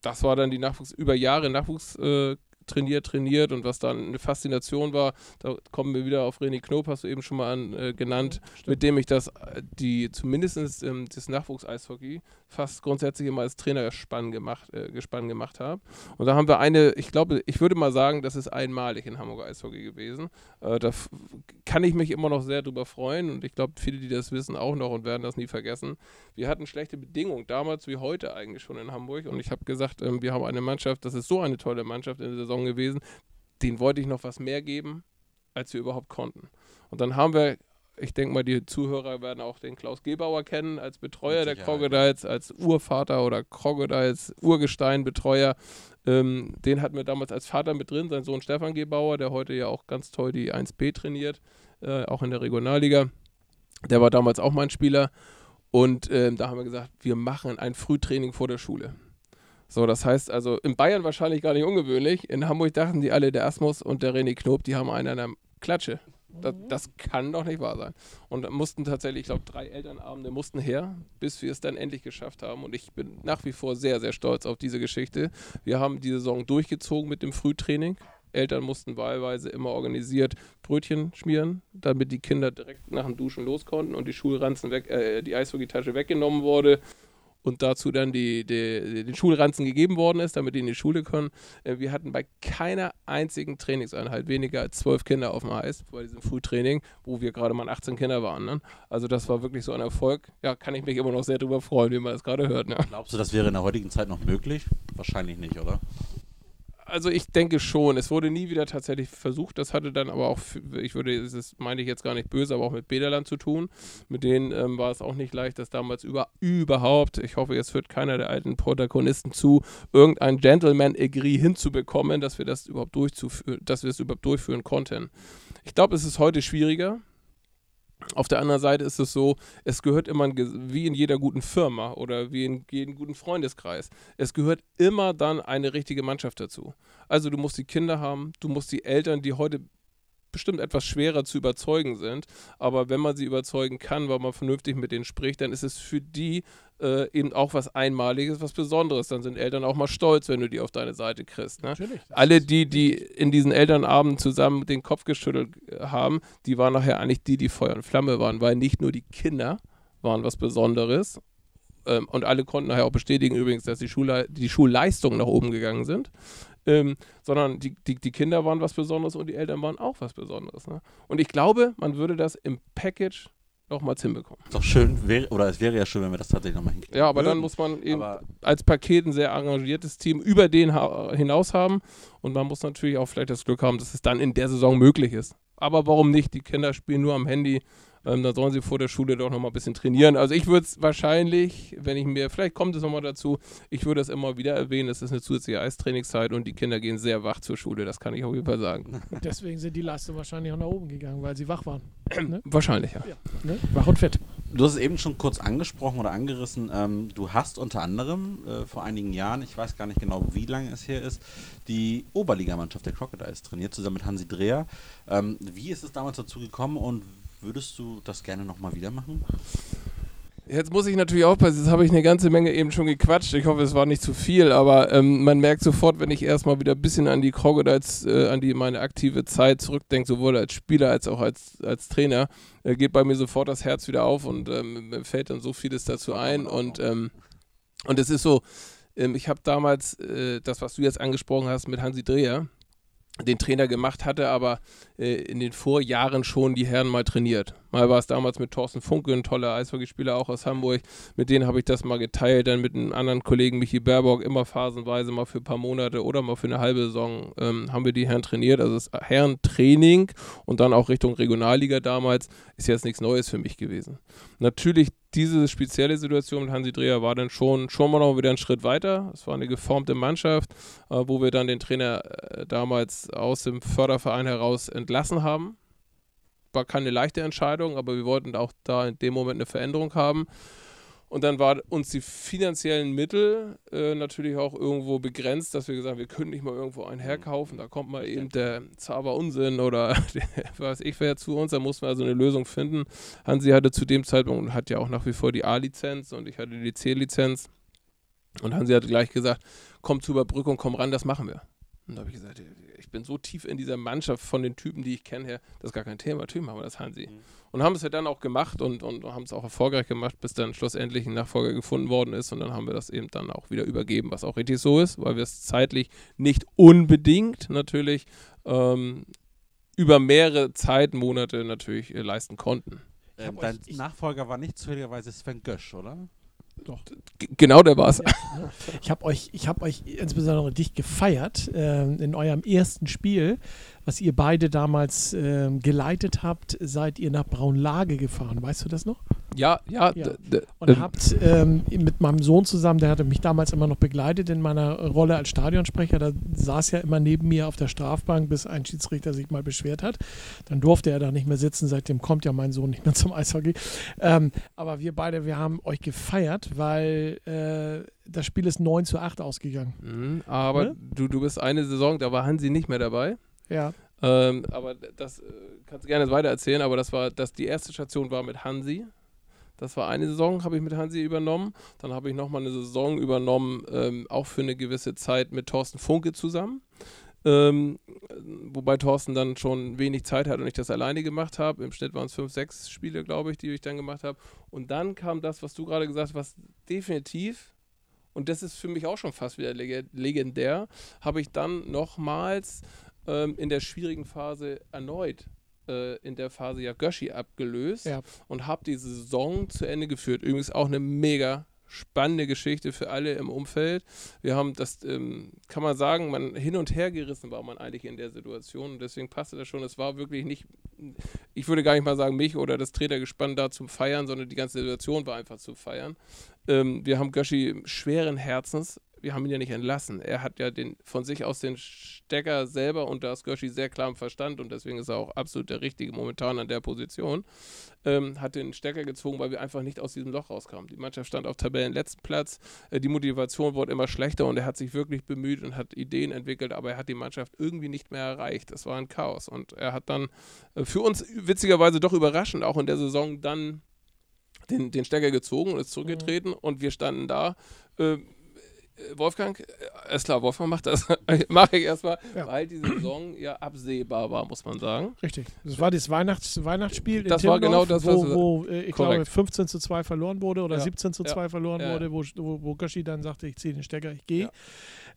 das war dann die Nachwuchs über Jahre Nachwuchs äh, trainiert, trainiert und was dann eine Faszination war, da kommen wir wieder auf René Knob, hast du eben schon mal an, äh, genannt, ja, mit dem ich das, äh, die zumindest ähm, das Nachwuchs-Eishockey fast grundsätzlich immer als Trainerspann gemacht, äh, gespann gemacht habe. Und da haben wir eine, ich glaube, ich würde mal sagen, das ist einmalig in Hamburger Eishockey gewesen. Äh, da kann ich mich immer noch sehr drüber freuen und ich glaube, viele, die das wissen, auch noch und werden das nie vergessen. Wir hatten schlechte Bedingungen, damals wie heute eigentlich schon in Hamburg und ich habe gesagt, ähm, wir haben eine Mannschaft, das ist so eine tolle Mannschaft in der Saison gewesen, den wollte ich noch was mehr geben, als wir überhaupt konnten. Und dann haben wir ich denke mal, die Zuhörer werden auch den Klaus Gebauer kennen als Betreuer der Crocodiles, als Urvater oder Crocodiles Urgestein-Betreuer. Ähm, den hatten wir damals als Vater mit drin, sein Sohn Stefan Gebauer, der heute ja auch ganz toll die 1B trainiert, äh, auch in der Regionalliga. Der war damals auch mein Spieler. Und ähm, da haben wir gesagt, wir machen ein Frühtraining vor der Schule. So, das heißt also, in Bayern wahrscheinlich gar nicht ungewöhnlich. In Hamburg dachten die alle, der Asmus und der René Knob, die haben einen an der Klatsche. Das, das, kann doch nicht wahr sein. Und mussten tatsächlich, ich glaube, drei Elternabende mussten her, bis wir es dann endlich geschafft haben. Und ich bin nach wie vor sehr, sehr stolz auf diese Geschichte. Wir haben die Saison durchgezogen mit dem Frühtraining. Eltern mussten wahlweise immer organisiert Brötchen schmieren, damit die Kinder direkt nach dem Duschen los konnten und die Schulranzen weg, äh, die Eishockeytasche weggenommen wurde und dazu dann die, die, den Schulranzen gegeben worden ist, damit die in die Schule können. Äh, wir hatten bei keiner einzigen Trainingseinheit weniger als zwölf Kinder auf dem Eis bei diesem Frühtraining, wo wir gerade mal 18 Kinder waren. Ne? Also das war wirklich so ein Erfolg. Ja, kann ich mich immer noch sehr darüber freuen, wie man das gerade hört. Ne? Glaubst du, das wäre in der heutigen Zeit noch möglich? Wahrscheinlich nicht, oder? Also ich denke schon. Es wurde nie wieder tatsächlich versucht. Das hatte dann aber auch, ich würde, das meine ich jetzt gar nicht böse, aber auch mit Bederland zu tun. Mit denen ähm, war es auch nicht leicht, das damals über, überhaupt, ich hoffe, jetzt hört keiner der alten Protagonisten zu, irgendein Gentleman-Agree hinzubekommen, dass wir das überhaupt durchzuführen, dass wir es überhaupt durchführen konnten. Ich glaube, es ist heute schwieriger. Auf der anderen Seite ist es so, es gehört immer, wie in jeder guten Firma oder wie in jedem guten Freundeskreis, es gehört immer dann eine richtige Mannschaft dazu. Also du musst die Kinder haben, du musst die Eltern, die heute bestimmt etwas schwerer zu überzeugen sind. Aber wenn man sie überzeugen kann, weil man vernünftig mit denen spricht, dann ist es für die äh, eben auch was Einmaliges, was Besonderes. Dann sind Eltern auch mal stolz, wenn du die auf deine Seite kriegst. Ne? Alle die, die in diesen Elternabend zusammen den Kopf geschüttelt äh, haben, die waren nachher eigentlich die, die Feuer und Flamme waren, weil nicht nur die Kinder waren was Besonderes ähm, und alle konnten nachher auch bestätigen übrigens, dass die, Schule, die Schulleistungen nach oben gegangen sind. Ähm, sondern die, die, die Kinder waren was Besonderes und die Eltern waren auch was Besonderes. Ne? Und ich glaube, man würde das im Package nochmals hinbekommen. Doch schön, wär, oder es wäre ja schön, wenn wir das tatsächlich nochmal hinkriegen. Ja, aber dann muss man eben als Paket ein sehr engagiertes Team über den hinaus haben und man muss natürlich auch vielleicht das Glück haben, dass es dann in der Saison möglich ist. Aber warum nicht? Die Kinder spielen nur am Handy ähm, dann sollen sie vor der Schule doch nochmal ein bisschen trainieren. Also ich würde es wahrscheinlich, wenn ich mir, vielleicht kommt es nochmal dazu, ich würde es immer wieder erwähnen, es ist eine zusätzliche Eistrainingszeit und die Kinder gehen sehr wach zur Schule, das kann ich auf jeden Fall sagen. Und deswegen sind die Leistungen wahrscheinlich auch nach oben gegangen, weil sie wach waren. ne? Wahrscheinlich, ja. ja ne? Wach und fit. Du hast es eben schon kurz angesprochen oder angerissen. Ähm, du hast unter anderem äh, vor einigen Jahren, ich weiß gar nicht genau, wie lange es her ist, die Oberligamannschaft der Crocodiles trainiert, zusammen mit Hansi Dreher. Ähm, wie ist es damals dazu gekommen und Würdest du das gerne nochmal wieder machen? Jetzt muss ich natürlich aufpassen, jetzt habe ich eine ganze Menge eben schon gequatscht. Ich hoffe, es war nicht zu viel, aber ähm, man merkt sofort, wenn ich erstmal wieder ein bisschen an die Crocodiles, äh, an die meine aktive Zeit zurückdenke, sowohl als Spieler als auch als, als Trainer, äh, geht bei mir sofort das Herz wieder auf und ähm, mir fällt dann so vieles dazu ein. Und, ähm, und es ist so, ähm, ich habe damals äh, das, was du jetzt angesprochen hast mit Hansi Dreher, den Trainer gemacht hatte, aber äh, in den Vorjahren schon die Herren mal trainiert. Mal war es damals mit Thorsten Funke, ein toller Eishockeyspieler auch aus Hamburg. Mit denen habe ich das mal geteilt. Dann mit einem anderen Kollegen, Michi Baerbock, immer phasenweise mal für ein paar Monate oder mal für eine halbe Saison ähm, haben wir die Herren trainiert. Also das Herrentraining und dann auch Richtung Regionalliga damals ist jetzt nichts Neues für mich gewesen. Natürlich diese spezielle Situation mit Hansi Dreher war dann schon, schon mal noch wieder einen Schritt weiter. Es war eine geformte Mannschaft, äh, wo wir dann den Trainer äh, damals aus dem Förderverein heraus entlassen haben. War keine leichte Entscheidung, aber wir wollten auch da in dem Moment eine Veränderung haben. Und dann waren uns die finanziellen Mittel äh, natürlich auch irgendwo begrenzt, dass wir gesagt haben, wir können nicht mal irgendwo einen herkaufen. Da kommt mal eben der Zauber Unsinn oder der, was ich wer zu uns. Da mussten wir also eine Lösung finden. Hansi hatte zu dem Zeitpunkt hat ja auch nach wie vor die A-Lizenz und ich hatte die C-Lizenz. Und Hansi hat gleich gesagt, komm zur Überbrückung, komm ran, das machen wir. Und da habe ich gesagt, bin so tief in dieser Mannschaft von den Typen, die ich kenne, her, das ist gar kein Thema. Natürlich machen wir das, Hansi. Mhm. Und haben es ja dann auch gemacht und, und haben es auch erfolgreich gemacht, bis dann schlussendlich ein Nachfolger gefunden worden ist. Und dann haben wir das eben dann auch wieder übergeben, was auch richtig so ist, weil wir es zeitlich nicht unbedingt natürlich ähm, über mehrere Zeitmonate natürlich äh, leisten konnten. Ähm, dein Nachfolger war nicht zufälligerweise Sven Gösch, oder? Doch. genau der war es. Ja. Ich habe euch, hab euch insbesondere dich gefeiert äh, in eurem ersten Spiel, was ihr beide damals äh, geleitet habt, seid ihr nach Braunlage gefahren. Weißt du das noch? Ja, ja. ja. Und habt ähm, mit meinem Sohn zusammen, der hatte mich damals immer noch begleitet in meiner Rolle als Stadionsprecher, da saß ja immer neben mir auf der Strafbank, bis ein Schiedsrichter sich mal beschwert hat. Dann durfte er da nicht mehr sitzen, seitdem kommt ja mein Sohn nicht mehr zum Eishockey. Ähm, aber wir beide, wir haben euch gefeiert, weil äh, das Spiel ist 9 zu 8 ausgegangen. Mhm, aber ne? du, du bist eine Saison, da war Hansi nicht mehr dabei. Ja. Ähm, aber das äh, kannst du gerne weiter erzählen, aber das war, dass die erste Station war mit Hansi. Das war eine Saison, habe ich mit Hansi übernommen. Dann habe ich nochmal eine Saison übernommen, ähm, auch für eine gewisse Zeit mit Thorsten Funke zusammen. Ähm, wobei Thorsten dann schon wenig Zeit hat und ich das alleine gemacht habe. Im Schnitt waren es fünf, sechs Spiele, glaube ich, die ich dann gemacht habe. Und dann kam das, was du gerade gesagt hast, was definitiv, und das ist für mich auch schon fast wieder legendär, habe ich dann nochmals ähm, in der schwierigen Phase erneut äh, in der Phase ja Göschi abgelöst ja. und habe die Saison zu Ende geführt. Übrigens auch eine mega spannende Geschichte für alle im Umfeld. Wir haben das, ähm, kann man sagen, man hin und her gerissen war man eigentlich in der Situation und deswegen passte das schon. Es war wirklich nicht, ich würde gar nicht mal sagen, mich oder das Trainergespann da zum Feiern, sondern die ganze Situation war einfach zu feiern. Ähm, wir haben Göschi schweren Herzens wir haben ihn ja nicht entlassen. Er hat ja den, von sich aus den Stecker selber und da ist Görschi sehr klar im Verstand und deswegen ist er auch absolut der Richtige momentan an der Position, ähm, hat den Stecker gezogen, weil wir einfach nicht aus diesem Loch rauskamen. Die Mannschaft stand auf Tabellenletzten Platz, äh, die Motivation wurde immer schlechter und er hat sich wirklich bemüht und hat Ideen entwickelt, aber er hat die Mannschaft irgendwie nicht mehr erreicht. Das war ein Chaos und er hat dann äh, für uns witzigerweise doch überraschend auch in der Saison dann den, den Stecker gezogen und ist zurückgetreten mhm. und wir standen da. Äh, Wolfgang, äh, ist klar, Wolfgang macht das, mache ich erstmal, ja. weil die Saison ja absehbar war, muss man sagen. Richtig. Das war das Weihnachts Weihnachtsspiel das in war genau das, wo, wo äh, ich korrekt. glaube 15 zu 2 verloren wurde oder ja. 17 zu 2 ja. verloren wurde, wo, wo, wo Göschi dann sagte, ich ziehe den Stecker, ich gehe.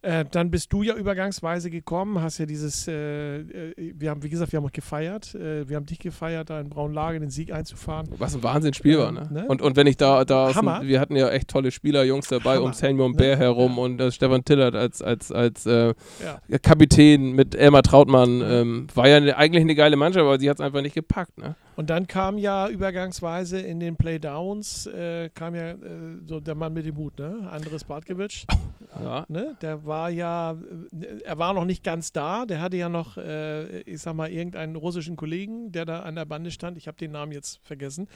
Äh, dann bist du ja übergangsweise gekommen, hast ja dieses, äh, äh, wir haben, wie gesagt, wir haben auch gefeiert, äh, wir haben dich gefeiert, da in Braunlage den Sieg einzufahren. Was ein Wahnsinnsspiel war, ne? ne? Und, und wenn ich da, da Hammer. wir hatten ja echt tolle Spieler, Jungs dabei, Hammer. um Samuel ne? Bär herum ja. und äh, Stefan Tillert als, als, als äh, ja. Kapitän mit Elmar Trautmann, ähm, war ja ne, eigentlich eine geile Mannschaft, aber sie hat es einfach nicht gepackt, ne? Und dann kam ja übergangsweise in den Playdowns, äh, kam ja äh, so der Mann mit dem Hut, ne? Andres Bartkiewicz. Ja. Ne? Der war ja, äh, er war noch nicht ganz da, der hatte ja noch, äh, ich sag mal, irgendeinen russischen Kollegen, der da an der Bande stand. Ich habe den Namen jetzt vergessen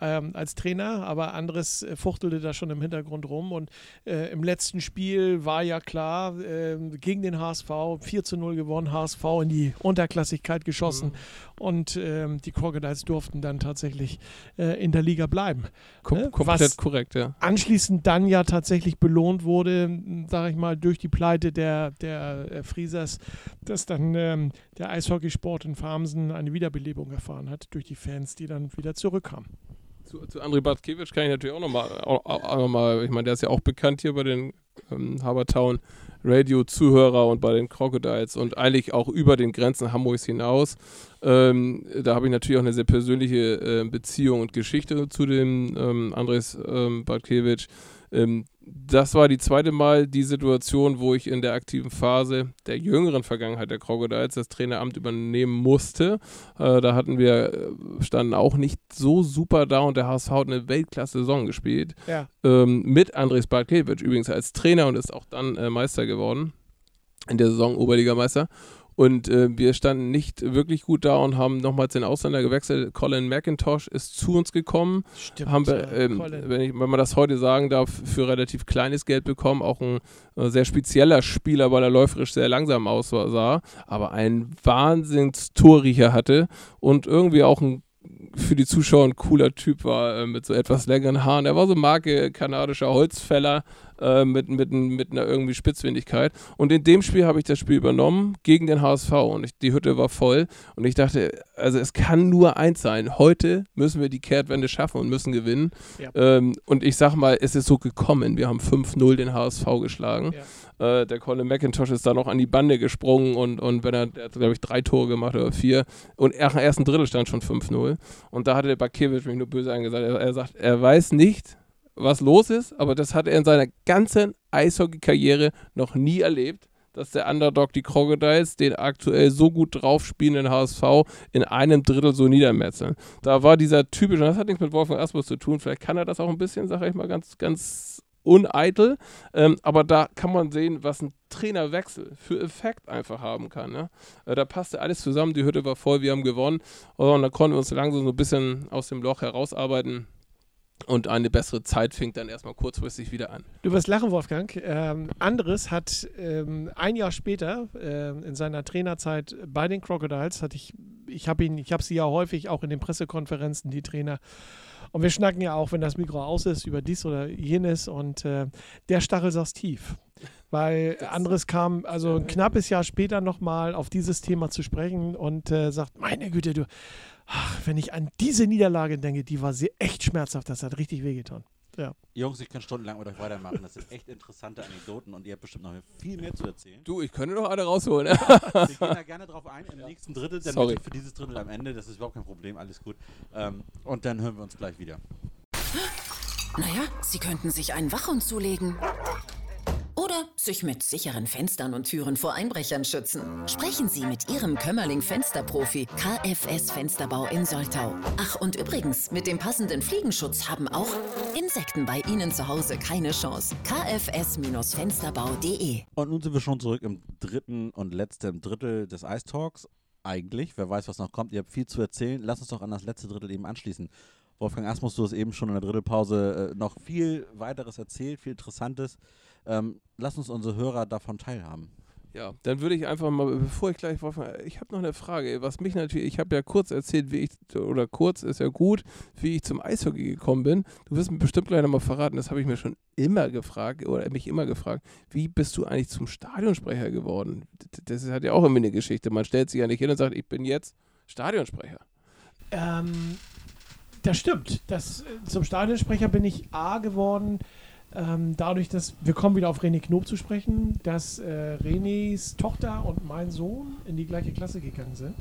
ähm, als Trainer, aber anderes äh, fuchtelte da schon im Hintergrund rum. Und äh, im letzten Spiel war ja klar, äh, gegen den HSV 4 zu 0 gewonnen, HSV in die Unterklassigkeit geschossen mhm. und ähm, die Crocodiles durften dann tatsächlich äh, in der Liga bleiben. Kom ne? komplett Was korrekt, ja. Anschließend dann ja tatsächlich belohnt wurde, sage ich mal, durch die Pleite der, der äh, Friesers, dass dann ähm, der Eishockeysport in Farmsen eine Wiederbelebung erfahren hat durch die Fans, die dann wieder zurückkamen. Zu, zu André Bartkiewicz kann ich natürlich auch nochmal, noch mal, ich meine, der ist ja auch bekannt hier bei den ähm, Habertown Radio-Zuhörer und bei den Crocodiles und eigentlich auch über den Grenzen Hamburgs hinaus. Ähm, da habe ich natürlich auch eine sehr persönliche äh, Beziehung und Geschichte zu dem ähm, Andres ähm, Bartkiewicz. Ähm, das war die zweite Mal die Situation, wo ich in der aktiven Phase der jüngeren Vergangenheit der Crocodiles das Traineramt übernehmen musste. Äh, da hatten wir, äh, standen auch nicht so super da und der HSV hat eine Weltklasse-Saison gespielt. Ja. Ähm, mit Andres Bartkiewicz übrigens als Trainer und ist auch dann äh, Meister geworden. In der Saison Oberligameister. Und äh, wir standen nicht wirklich gut da und haben nochmals den Ausländer gewechselt. Colin McIntosh ist zu uns gekommen. Stimmt. Haben wir, ähm, wenn, ich, wenn man das heute sagen darf, für relativ kleines Geld bekommen. Auch ein äh, sehr spezieller Spieler, weil er läuferisch sehr langsam aussah, aber einen Wahnsinns-Torriecher hatte und irgendwie auch ein für die Zuschauer ein cooler Typ war, äh, mit so etwas längeren Haaren. Er war so Marke kanadischer Holzfäller äh, mit, mit, mit einer irgendwie Spitzfindigkeit. Und in dem Spiel habe ich das Spiel übernommen gegen den HSV und ich, die Hütte war voll. Und ich dachte, also es kann nur eins sein. Heute müssen wir die Kehrtwende schaffen und müssen gewinnen. Ja. Ähm, und ich sag mal, es ist so gekommen. Wir haben 5-0 den HSV geschlagen. Ja. Äh, der Colin McIntosh ist da noch an die Bande gesprungen und, und wenn er, hat, glaube ich, drei Tore gemacht oder vier. Und er im ersten Drittel stand schon 5-0. Und da hatte der Bakiewicz mich nur böse angesagt. Er, er sagt, er weiß nicht, was los ist, aber das hat er in seiner ganzen Eishockey-Karriere noch nie erlebt, dass der Underdog, die Crocodiles, den aktuell so gut drauf spielenden HSV in einem Drittel so niedermetzeln. Da war dieser typische, das hat nichts mit Wolfgang Asmus zu tun, vielleicht kann er das auch ein bisschen, sage ich mal, ganz, ganz uneitel. Ähm, aber da kann man sehen, was ein Trainerwechsel für Effekt einfach haben kann. Ne? Äh, da passte alles zusammen, die Hütte war voll, wir haben gewonnen. Und da konnten wir uns langsam so ein bisschen aus dem Loch herausarbeiten. Und eine bessere Zeit fängt dann erstmal kurzfristig wieder an. Du wirst lachen, Wolfgang. Ähm, Andres hat ähm, ein Jahr später äh, in seiner Trainerzeit bei den Crocodiles, hatte ich, ich habe ihn, ich habe sie ja häufig auch in den Pressekonferenzen, die Trainer und wir schnacken ja auch, wenn das Mikro aus ist, über dies oder jenes. Und äh, der Stachel saß tief. Weil das anderes kam, also ein knappes Jahr später nochmal auf dieses Thema zu sprechen und äh, sagt: Meine Güte, du, ach, wenn ich an diese Niederlage denke, die war sehr echt schmerzhaft, das hat richtig wehgetan. Ja. Jungs, ich kann stundenlang mit euch weitermachen. Das sind echt interessante Anekdoten und ihr habt bestimmt noch viel mehr zu erzählen. Du, ich könnte noch eine rausholen. Wir gehen da gerne drauf ein im ja. nächsten Drittel, dann Sorry. für dieses Drittel am Ende. Das ist überhaupt kein Problem, alles gut. Ähm, und dann hören wir uns gleich wieder. Naja, Sie könnten sich einen Wachhund zulegen. Oder sich mit sicheren Fenstern und Türen vor Einbrechern schützen. Sprechen Sie mit Ihrem Kömmerling Fensterprofi KFS Fensterbau in Soltau. Ach und übrigens, mit dem passenden Fliegenschutz haben auch Insekten bei Ihnen zu Hause keine Chance. kfs-fensterbau.de Und nun sind wir schon zurück im dritten und letzten Drittel des Ice Talks. Eigentlich, wer weiß, was noch kommt. Ihr habt viel zu erzählen. Lass uns doch an das letzte Drittel eben anschließen. Wolfgang Asmus, du hast eben schon in der Drittelpause äh, noch viel weiteres erzählt, viel Interessantes. Ähm, lass uns unsere Hörer davon teilhaben. Ja, dann würde ich einfach mal, bevor ich gleich, Wolfgang, ich habe noch eine Frage, was mich natürlich, ich habe ja kurz erzählt, wie ich, oder kurz ist ja gut, wie ich zum Eishockey gekommen bin. Du wirst mir bestimmt gleich nochmal verraten, das habe ich mir schon immer gefragt, oder mich immer gefragt, wie bist du eigentlich zum Stadionsprecher geworden? Das hat ja auch immer eine Geschichte. Man stellt sich ja nicht hin und sagt, ich bin jetzt Stadionsprecher. Ähm, das stimmt. Das, zum Stadionsprecher bin ich A geworden, ähm, dadurch, dass wir kommen wieder auf René Knob zu sprechen, dass äh, Renés Tochter und mein Sohn in die gleiche Klasse gegangen sind.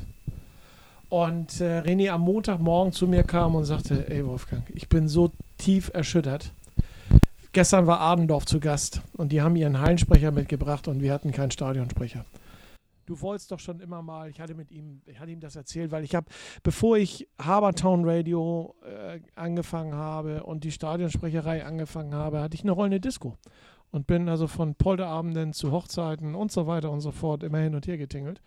Und äh, René am Montagmorgen zu mir kam und sagte, ey Wolfgang, ich bin so tief erschüttert. Gestern war Adendorf zu Gast und die haben ihren Hallensprecher mitgebracht und wir hatten keinen Stadionsprecher du wolltest doch schon immer mal, ich hatte mit ihm, ich hatte ihm das erzählt, weil ich habe, bevor ich Habertown Radio äh, angefangen habe und die Stadionsprecherei angefangen habe, hatte ich eine rollende Disco und bin also von Polterabenden zu Hochzeiten und so weiter und so fort immer hin und her getingelt.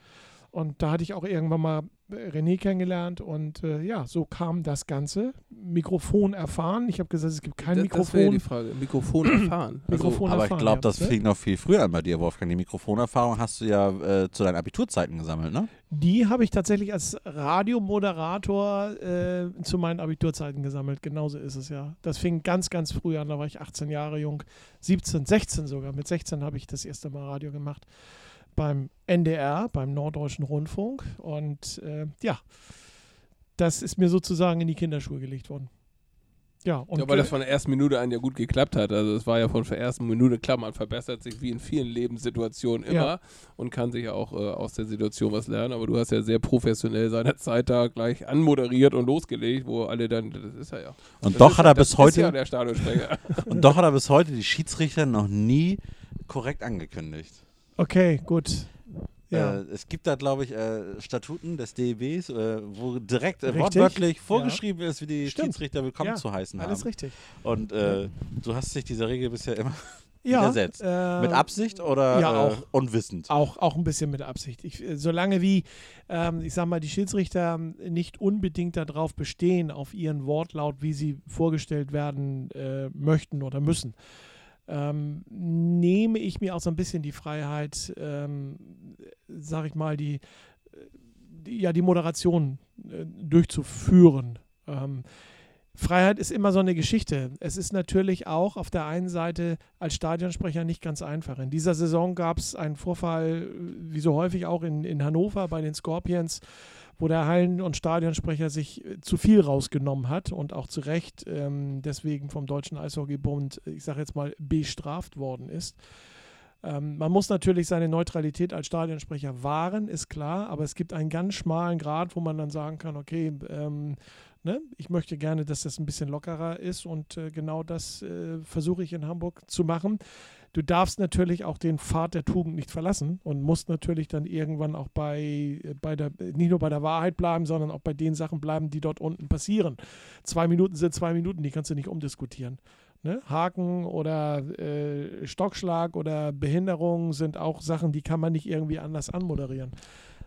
Und da hatte ich auch irgendwann mal René kennengelernt und äh, ja, so kam das Ganze. Mikrofon erfahren. Ich habe gesagt, es gibt kein das, Mikrofon. Das wäre die Frage. Mikrofon erfahren. Also, Mikrofon aber erfahren, ich glaube, ja. das fing noch viel früher an bei dir, Wolfgang. Die Mikrofonerfahrung hast du ja äh, zu deinen Abiturzeiten gesammelt, ne? Die habe ich tatsächlich als Radiomoderator äh, zu meinen Abiturzeiten gesammelt. Genauso ist es ja. Das fing ganz, ganz früh an. Da war ich 18 Jahre jung. 17, 16 sogar. Mit 16 habe ich das erste Mal Radio gemacht beim NDR, beim Norddeutschen Rundfunk. Und äh, ja, das ist mir sozusagen in die Kinderschuhe gelegt worden. Ja, und ja, weil das von der ersten Minute an ja gut geklappt hat. Also es war ja von der ersten Minute klar, man verbessert sich wie in vielen Lebenssituationen immer Ja. und kann sich ja auch äh, aus der Situation was lernen. Aber du hast ja sehr professionell seine Zeit da gleich anmoderiert und losgelegt, wo alle dann, das ist er ja. Und Das doch ist, hat er bis heute ja und doch hat er bis heute die Schiedsrichter noch nie korrekt angekündigt. Okay, gut. Ja. Äh, es gibt da, glaube ich, äh, Statuten des DEBs, äh, wo direkt äh, wortwörtlich ja. vorgeschrieben ist, wie die Stimmt. Schiedsrichter willkommen Ja, zu heißen Alles haben. richtig. Und äh, du hast dich dieser Regel bisher immer Ja, widersetzt. äh, Mit Absicht oder ja, auch. unwissend? Auch, auch ein bisschen mit Absicht. Ich, solange wie, ähm, ich sag mal, die Schiedsrichter nicht unbedingt darauf bestehen, auf ihren Wortlaut, wie sie vorgestellt werden möchten oder müssen, ähm, nehme ich mir auch so ein bisschen die Freiheit, ähm, sag ich mal, die, die, ja, die Moderation äh, durchzuführen. Ähm, Freiheit ist immer so eine Geschichte. Es ist natürlich auch auf der einen Seite als Stadionsprecher nicht ganz einfach. In dieser Saison gab es einen Vorfall, äh, wie so häufig auch in, in Hannover bei den Scorpions, wo der Hallen- und Stadionsprecher sich äh, zu viel rausgenommen hat und auch zu Recht ähm, deswegen vom Deutschen Eishockeybund, ich sage jetzt mal, bestraft worden ist. Ähm, man muss natürlich seine Neutralität als Stadionsprecher wahren, ist klar, aber es gibt einen ganz schmalen Grad, wo man dann sagen kann, okay, ähm, ne, ich möchte gerne, dass das ein bisschen lockerer ist und äh, genau das äh, versuche ich in Hamburg zu machen. Du darfst natürlich auch den Pfad der Tugend nicht verlassen und musst natürlich dann irgendwann auch bei, bei der, nicht nur bei der Wahrheit bleiben, sondern auch bei den Sachen bleiben, die dort unten passieren. Zwei Minuten sind zwei Minuten, die kannst du nicht umdiskutieren. Ne? Haken oder äh, Stockschlag oder Behinderung sind auch Sachen, die kann man nicht irgendwie anders anmoderieren.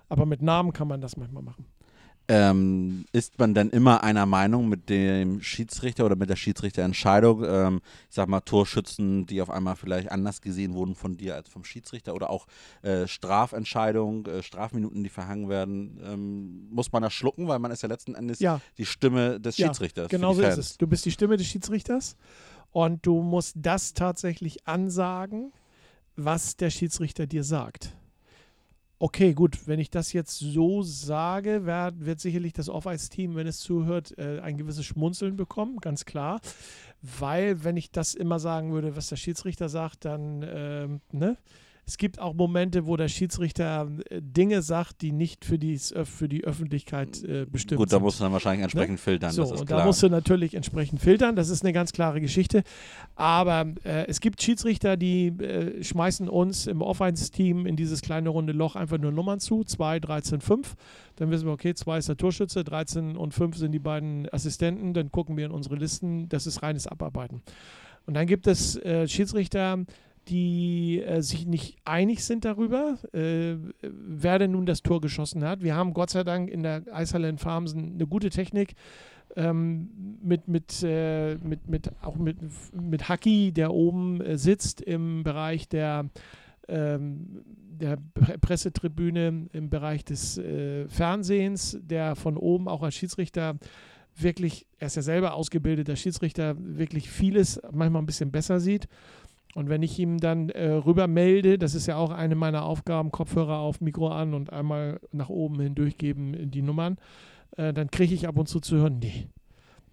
Aber mit Namen kann man das manchmal machen. Ähm, ist man denn immer einer Meinung mit dem Schiedsrichter oder mit der Schiedsrichterentscheidung? Ähm, ich sag mal, Torschützen, die auf einmal vielleicht anders gesehen wurden von dir als vom Schiedsrichter oder auch äh, Strafentscheidungen, äh, Strafminuten, die verhangen werden. Ähm, muss man das schlucken, weil man ist ja letzten Endes Ja. die Stimme des Ja, Schiedsrichters. Genau so ist es. Du bist die Stimme des Schiedsrichters und du musst das tatsächlich ansagen, was der Schiedsrichter dir sagt. Okay, gut, wenn ich das jetzt so sage, wird, wird sicherlich das Off-Ice-Team, wenn es zuhört, äh, ein gewisses Schmunzeln bekommen, ganz klar. Weil, wenn ich das immer sagen würde, was der Schiedsrichter sagt, dann, ähm, ne, es gibt auch Momente, wo der Schiedsrichter äh, Dinge sagt, die nicht für die, für die Öffentlichkeit äh, bestimmt Gut, da sind. musst du dann wahrscheinlich entsprechend Ne? filtern, So, und klar. da musst du natürlich entsprechend filtern. Das ist eine ganz klare Geschichte. Aber äh, es gibt Schiedsrichter, die äh, schmeißen uns im Offense-Team in dieses kleine runde Loch einfach nur Nummern zu. 2, 13, 5. Dann wissen wir, okay, 2 ist der Torschütze, 13 und 5 sind die beiden Assistenten. Dann gucken wir in unsere Listen. Das ist reines Abarbeiten. Und dann gibt es äh, Schiedsrichter, die äh, sich nicht einig sind darüber, äh, wer denn nun das Tor geschossen hat. Wir haben Gott sei Dank in der Eishalle in Farmsen eine gute Technik ähm, mit, mit, äh, mit, mit, auch mit, mit Haki, der oben äh, sitzt im Bereich der, ähm, der Pre Pressetribüne, im Bereich des äh, Fernsehens, der von oben auch als Schiedsrichter wirklich, er ist ja selber ausgebildeter Schiedsrichter, wirklich vieles manchmal ein bisschen besser sieht. Und wenn ich ihm dann äh, rüber melde, das ist ja auch eine meiner Aufgaben, Kopfhörer auf, Mikro an und einmal nach oben hin durchgeben die Nummern, äh, dann kriege ich ab und zu zu hören, nee,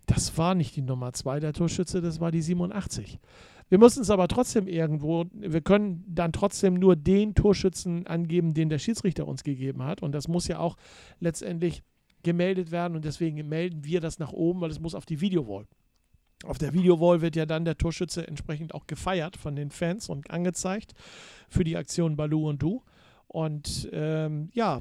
das war nicht die Nummer 2 der Torschütze, das war die 87. Wir müssen es aber trotzdem irgendwo, wir können dann trotzdem nur den Torschützen angeben, den der Schiedsrichter uns gegeben hat. Und das muss ja auch letztendlich gemeldet werden und deswegen melden wir das nach oben, weil es muss auf die Videowall. Auf der Videowall wird ja dann der Torschütze entsprechend auch gefeiert von den Fans und angezeigt für die Aktion Balu und Du. Und ähm, ja,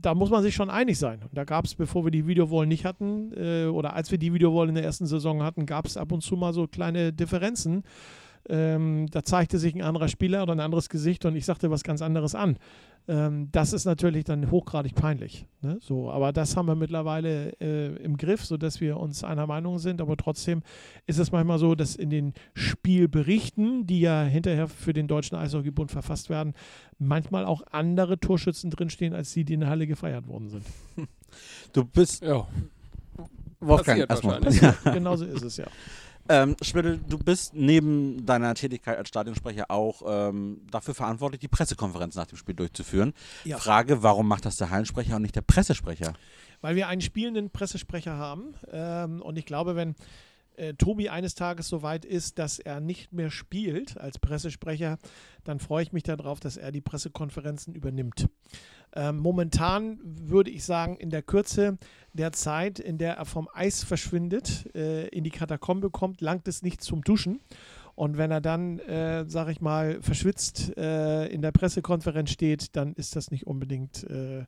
da muss man sich schon einig sein. Und da gab es, bevor wir die Videowall nicht hatten, äh, oder als wir die Videowall in der ersten Saison hatten, gab es ab und zu mal so kleine Differenzen. Ähm, da zeigte sich ein anderer Spieler oder ein anderes Gesicht und ich sagte was ganz anderes an. Ähm, das ist natürlich dann hochgradig peinlich. Ne? So, aber das haben wir mittlerweile äh, im Griff, sodass wir uns einer Meinung sind. Aber trotzdem ist es manchmal so, dass in den Spielberichten, die ja hinterher für den Deutschen Eishockeybund verfasst werden, manchmal auch andere Torschützen drinstehen, als die, die in der Halle gefeiert worden sind. Du bist, Ja. Wolfgang, erstmal. wahrscheinlich. Genauso ist es ja. Ähm, Schmidl, du bist neben deiner Tätigkeit als Stadionsprecher auch ähm, dafür verantwortlich, die Pressekonferenz nach dem Spiel durchzuführen. Ja. Frage, warum macht das der Hallensprecher und nicht der Pressesprecher? Weil wir einen spielenden Pressesprecher haben. Ähm, und ich glaube, wenn äh, Tobi eines Tages so weit ist, dass er nicht mehr spielt als Pressesprecher, dann freue ich mich darauf, dass er die Pressekonferenzen übernimmt. Ähm, momentan würde ich sagen, in der Kürze der Zeit, in der er vom Eis verschwindet, äh, in die Katakombe kommt, langt es nicht zum Duschen. Und wenn er dann, äh, sage ich mal, verschwitzt äh, in der Pressekonferenz steht, dann ist das nicht unbedingt äh,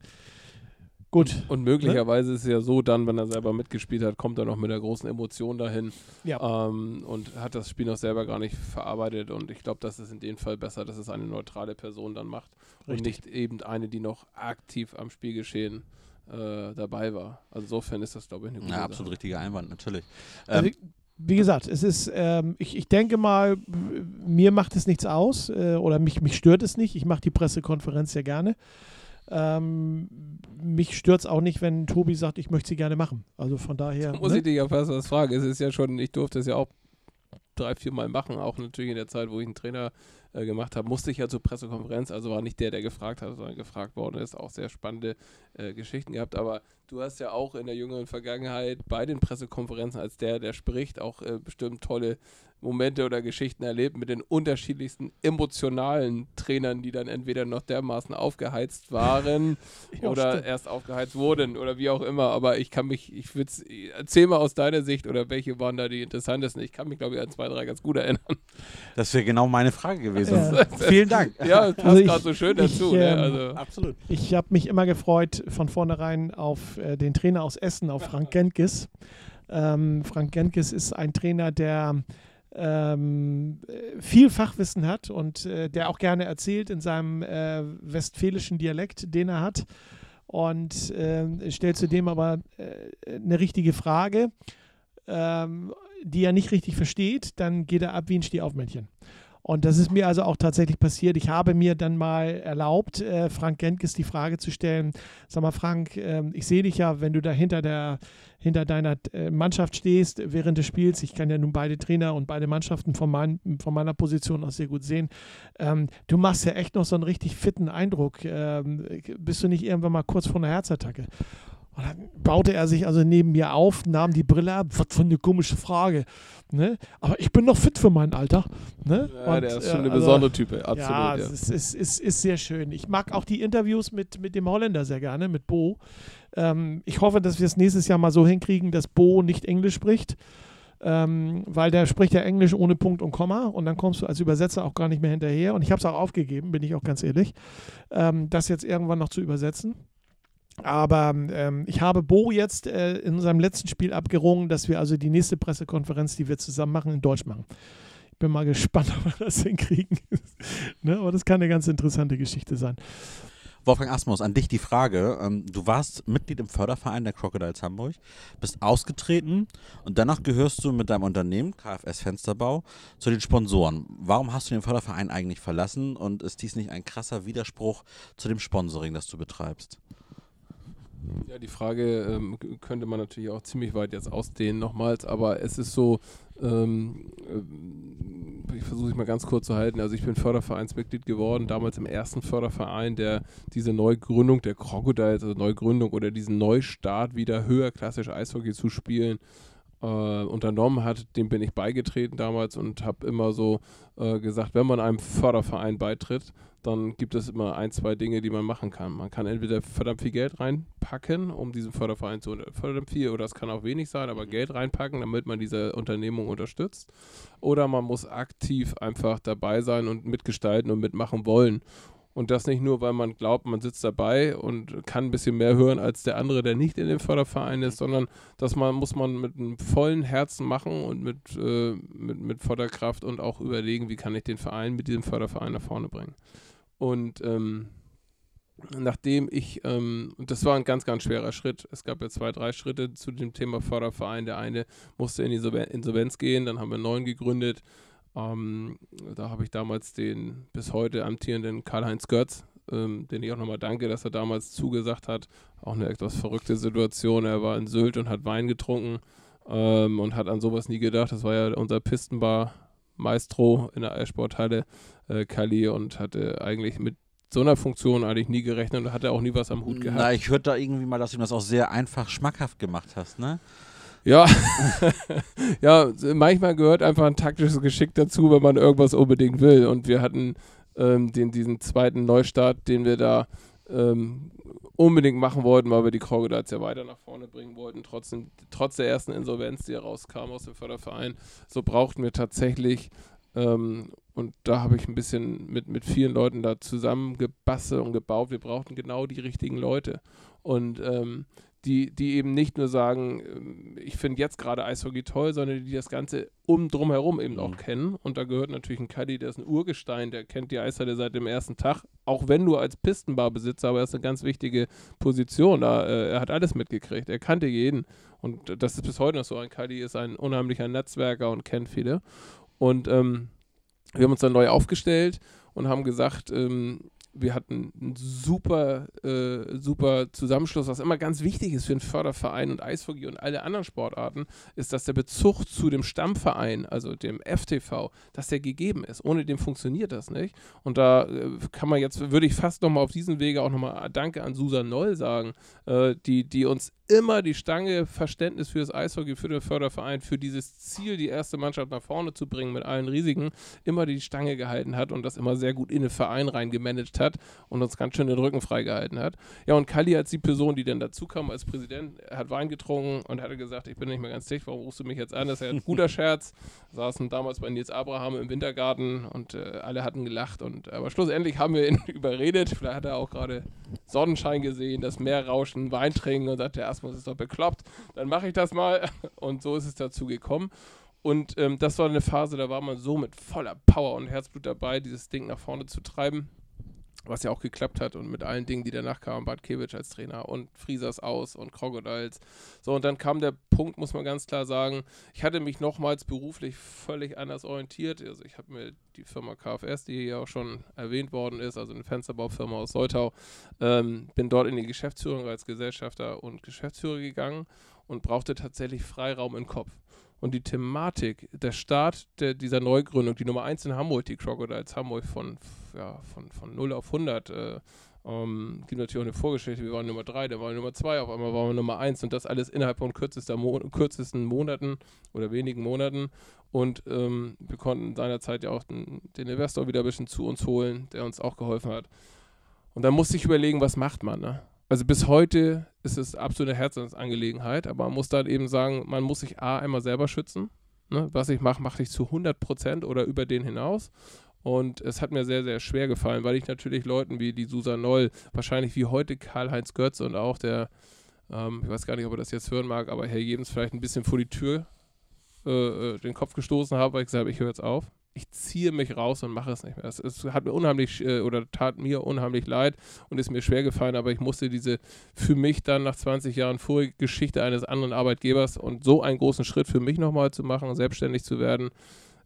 gut. Und möglicherweise ist es ja so, dann, wenn er selber mitgespielt hat, kommt er noch mit einer großen Emotion dahin Ja. ähm, und hat das Spiel noch selber gar nicht verarbeitet. Und ich glaube, das ist in dem Fall besser, dass es eine neutrale Person dann macht und Richtig. nicht eben eine, die noch aktiv am Spielgeschehen äh, dabei war. Also insofern ist das, glaube ich, eine gute Ja, Sache. absolut richtiger Einwand, natürlich. Also, Ähm, wie gesagt, es ist, ähm, ich, ich denke mal, mir macht es nichts aus äh, oder mich, mich stört es nicht. Ich mache die Pressekonferenz sehr gerne. Ähm, mich stört es auch nicht, wenn Tobi sagt, ich möchte sie gerne machen. Also von daher. Da muss ne? ich dich ja fast was fragen. Es ist ja schon, ich durfte es ja auch drei, vier Mal machen, auch natürlich in der Zeit, wo ich einen Trainer äh, gemacht habe, musste ich ja zur Pressekonferenz, also war nicht der, der gefragt hat, sondern gefragt worden ist, auch sehr spannende äh, Geschichten gehabt, aber du hast ja auch in der jüngeren Vergangenheit bei den Pressekonferenzen als der, der spricht, auch äh, bestimmt tolle Momente oder Geschichten erlebt mit den unterschiedlichsten emotionalen Trainern, die dann entweder noch dermaßen aufgeheizt waren Ja, oder stimmt. erst aufgeheizt wurden oder wie auch immer. Aber ich kann mich, ich würde erzähl mal aus deiner Sicht oder welche waren da die interessantesten. Ich kann mich, glaube ich, an zwei, drei ganz gut erinnern. das wäre genau meine Frage gewesen. Ja. Vielen Dank. Ja, das passt Also ich- gerade so schön ich, dazu. ne? ähm, Also, Absolut. Ich habe mich immer gefreut von vornherein auf äh, den Trainer aus Essen, auf Frank Gentges. Ähm, Frank Gentges ist ein Trainer, der ähm, äh, viel Fachwissen hat und äh, der auch gerne erzählt in seinem äh, westfälischen Dialekt, den er hat. Und äh, stellt zudem aber eine richtige Frage, ähm, die er nicht richtig versteht, dann geht er ab wie ein Stehaufmännchen. Und das ist mir also auch tatsächlich passiert. Ich habe mir dann mal erlaubt, äh, Frank Gentges die Frage zu stellen: Sag mal, Frank, ähm, ich sehe dich ja, wenn du da hinter, der, hinter deiner äh, Mannschaft stehst während des Spiels. Ich kann ja nun beide Trainer und beide Mannschaften von, mein, von meiner Position aus sehr gut sehen. Ähm, du machst ja echt noch so einen richtig fitten Eindruck. Ähm, bist du nicht irgendwann mal kurz vor einer Herzattacke? Und dann baute er sich also neben mir auf, nahm die Brille ab. Was für eine komische Frage. Ne? Aber ich bin noch fit für mein Alter. Ne? Ja, Und, der ist äh, schon eine also, besondere Type, absolut. Ja, Ja, es ist, ist, ist, ist sehr schön. Ich mag auch die Interviews mit, mit dem Holländer sehr gerne, mit Bo. Ähm, ich hoffe, dass wir es nächstes Jahr mal so hinkriegen, dass Bo nicht Englisch spricht. Ähm, weil der spricht ja Englisch ohne Punkt und Komma und dann kommst du als Übersetzer auch gar nicht mehr hinterher. Und ich habe es auch aufgegeben, bin ich auch ganz ehrlich, ähm, das jetzt irgendwann noch zu übersetzen. Aber ähm, ich habe Bo jetzt äh, in unserem letzten Spiel abgerungen, dass wir also die nächste Pressekonferenz, die wir zusammen machen, in Deutsch machen. Ich bin mal gespannt, ob wir das hinkriegen. ne? Aber das kann eine ganz interessante Geschichte sein. Wolfgang Asmus, an dich die Frage. Ähm, du warst Mitglied im Förderverein der Crocodiles Hamburg, bist ausgetreten und danach gehörst du mit deinem Unternehmen, KFS Fensterbau, zu den Sponsoren. Warum hast du den Förderverein eigentlich verlassen und ist dies nicht ein krasser Widerspruch zu dem Sponsoring, das du betreibst? Ja, die Frage ähm, könnte man natürlich auch ziemlich weit jetzt ausdehnen nochmals, aber es ist so, ähm, ähm, ich versuche es mal ganz kurz zu halten. Also ich bin Fördervereinsmitglied geworden, damals im ersten Förderverein, der diese Neugründung der Crocodiles, also Neugründung oder diesen Neustart wieder höher klassisch Eishockey zu spielen, äh, unternommen hat, dem bin ich beigetreten damals und habe immer so äh, gesagt, wenn man einem Förderverein beitritt, dann gibt es immer ein, zwei Dinge, die man machen kann. Man kann entweder verdammt viel Geld reinpacken, um diesen Förderverein zu verdammt viel, oder es kann auch wenig sein, aber Geld reinpacken, damit man diese Unternehmung unterstützt. Oder man muss aktiv einfach dabei sein und mitgestalten und mitmachen wollen. Und das nicht nur, weil man glaubt, man sitzt dabei und kann ein bisschen mehr hören als der andere, der nicht in dem Förderverein ist, sondern das man, muss man mit einem vollen Herzen machen und mit, äh, mit, mit voller Kraft und auch überlegen, wie kann ich den Verein mit diesem Förderverein nach vorne bringen. Und ähm, nachdem ich, ähm, und das war ein ganz, ganz schwerer Schritt. Es gab ja zwei, drei Schritte zu dem Thema Förderverein. Der eine musste in die Insolven- Insolvenz gehen, dann haben wir einen neuen gegründet. Ähm, da habe ich damals den bis heute amtierenden Karl-Heinz Götz, ähm, den ich auch nochmal danke, dass er damals zugesagt hat. Auch eine etwas verrückte Situation. Er war in Sylt und hat Wein getrunken ähm, und hat an sowas nie gedacht. Das war ja unser Pistenbar-Maestro in der Eissporthalle, äh, Kali, und hatte eigentlich mit so einer Funktion eigentlich nie gerechnet und hatte auch nie was am Hut gehabt. Na, ich hörte da irgendwie mal, dass du das auch sehr einfach schmackhaft gemacht hast, ne? Ja, ja, manchmal gehört einfach ein taktisches Geschick dazu, wenn man irgendwas unbedingt will. Und wir hatten ähm, den, diesen zweiten Neustart, den wir da ähm, unbedingt machen wollten, weil wir die Crocodiles ja weiter nach vorne bringen wollten, trotzdem, trotz der ersten Insolvenz, die herauskam aus dem Förderverein. So brauchten wir tatsächlich, ähm, und da habe ich ein bisschen mit, mit vielen Leuten da zusammengebastelt und gebaut, wir brauchten genau die richtigen Leute. Und ähm, die, die eben nicht nur sagen, ähm, ich finde jetzt gerade Eishockey toll, sondern die das Ganze um drumherum eben auch Mhm. kennen. Und da gehört natürlich ein Caddy, der ist ein Urgestein, der kennt die Eishalle seit dem ersten Tag, auch wenn nur als Pistenbarbesitzer, aber er ist eine ganz wichtige Position. Da, äh, er hat alles mitgekriegt, er kannte jeden. Und das ist bis heute noch so. Ein Caddy ist ein unheimlicher Netzwerker und kennt viele. Und ähm, wir haben uns dann neu aufgestellt und haben gesagt, ähm, wir hatten einen super, äh, super Zusammenschluss, was immer ganz wichtig ist für einen Förderverein und Eishockey und alle anderen Sportarten, ist, dass der Bezug zu dem Stammverein, also dem FTV, dass der gegeben ist. Ohne den funktioniert das nicht. Und da äh, kann man jetzt, würde ich fast nochmal auf diesem Wege auch nochmal Danke an Susan Noll sagen, äh, die, die uns immer die Stange Verständnis für das Eishockey, für den Förderverein, für dieses Ziel, die erste Mannschaft nach vorne zu bringen mit allen Risiken, immer die Stange gehalten hat und das immer sehr gut in den Verein reingemanagt hat und uns ganz schön den Rücken freigehalten hat. Ja, und Kalli als die Person, die dann dazu kam als Präsident, hat Wein getrunken und hatte gesagt, ich bin nicht mehr ganz dicht, warum rufst du mich jetzt an? Das ist ja ein guter Scherz. Saßen damals bei Nils Abraham im Wintergarten und äh, alle hatten gelacht. Und, aber schlussendlich haben wir ihn überredet. Vielleicht hat er auch gerade Sonnenschein gesehen, das Meer rauschen, Wein trinken und sagte, Asmus ist doch bekloppt, dann mache ich das mal. Und so ist es dazu gekommen. Und ähm, das war eine Phase, da war man so mit voller Power und Herzblut dabei, dieses Ding nach vorne zu treiben was ja auch geklappt hat und mit allen Dingen, die danach kamen, Bad Kewitsch als Trainer und Friesers aus und Crocodiles. So, und dann kam der Punkt, muss man ganz klar sagen, ich hatte mich nochmals beruflich völlig anders orientiert. Also ich habe mir die Firma KFS, die hier auch schon erwähnt worden ist, also eine Fensterbaufirma aus Soltau, ähm, bin dort in die Geschäftsführung als Gesellschafter und Geschäftsführer gegangen und brauchte tatsächlich Freiraum im Kopf. Und die Thematik, der Start der, dieser Neugründung, die Nummer 1 in Hamburg, die Crocodiles Hamburg von, ja, von, von 0 auf 100 äh, Ähm, gibt natürlich auch eine Vorgeschichte. Wir waren Nummer drei, dann waren wir Nummer zwei, auf einmal waren wir Nummer eins und das alles innerhalb von kürzester Mo kürzesten Monaten oder wenigen Monaten. Und ähm, wir konnten seinerzeit ja auch den, den, Investor wieder ein bisschen zu uns holen, der uns auch geholfen hat. Und dann musste ich überlegen, was macht man. Ne? Also bis heute ist es absolute Herzensangelegenheit, aber man muss dann eben sagen, man muss sich A einmal selber schützen. Ne? Was ich mache, mache ich zu 100 Prozent oder über den hinaus. Und es hat mir sehr, sehr schwer gefallen, weil ich natürlich Leuten wie die Susan Noll, wahrscheinlich wie heute Karl-Heinz Götz und auch der, ähm, ich weiß gar nicht, ob er das jetzt hören mag, aber Herr Jebens vielleicht ein bisschen vor die Tür äh, äh den Kopf gestoßen habe, weil ich gesagt habe, ich höre jetzt auf. Ich ziehe mich raus und mache es nicht mehr. Es, es hat mir unheimlich äh, oder tat mir unheimlich leid und ist mir schwer gefallen, aber ich musste diese für mich dann nach 20 Jahren vorige Geschichte eines anderen Arbeitgebers und so einen großen Schritt für mich nochmal zu machen, selbstständig zu werden,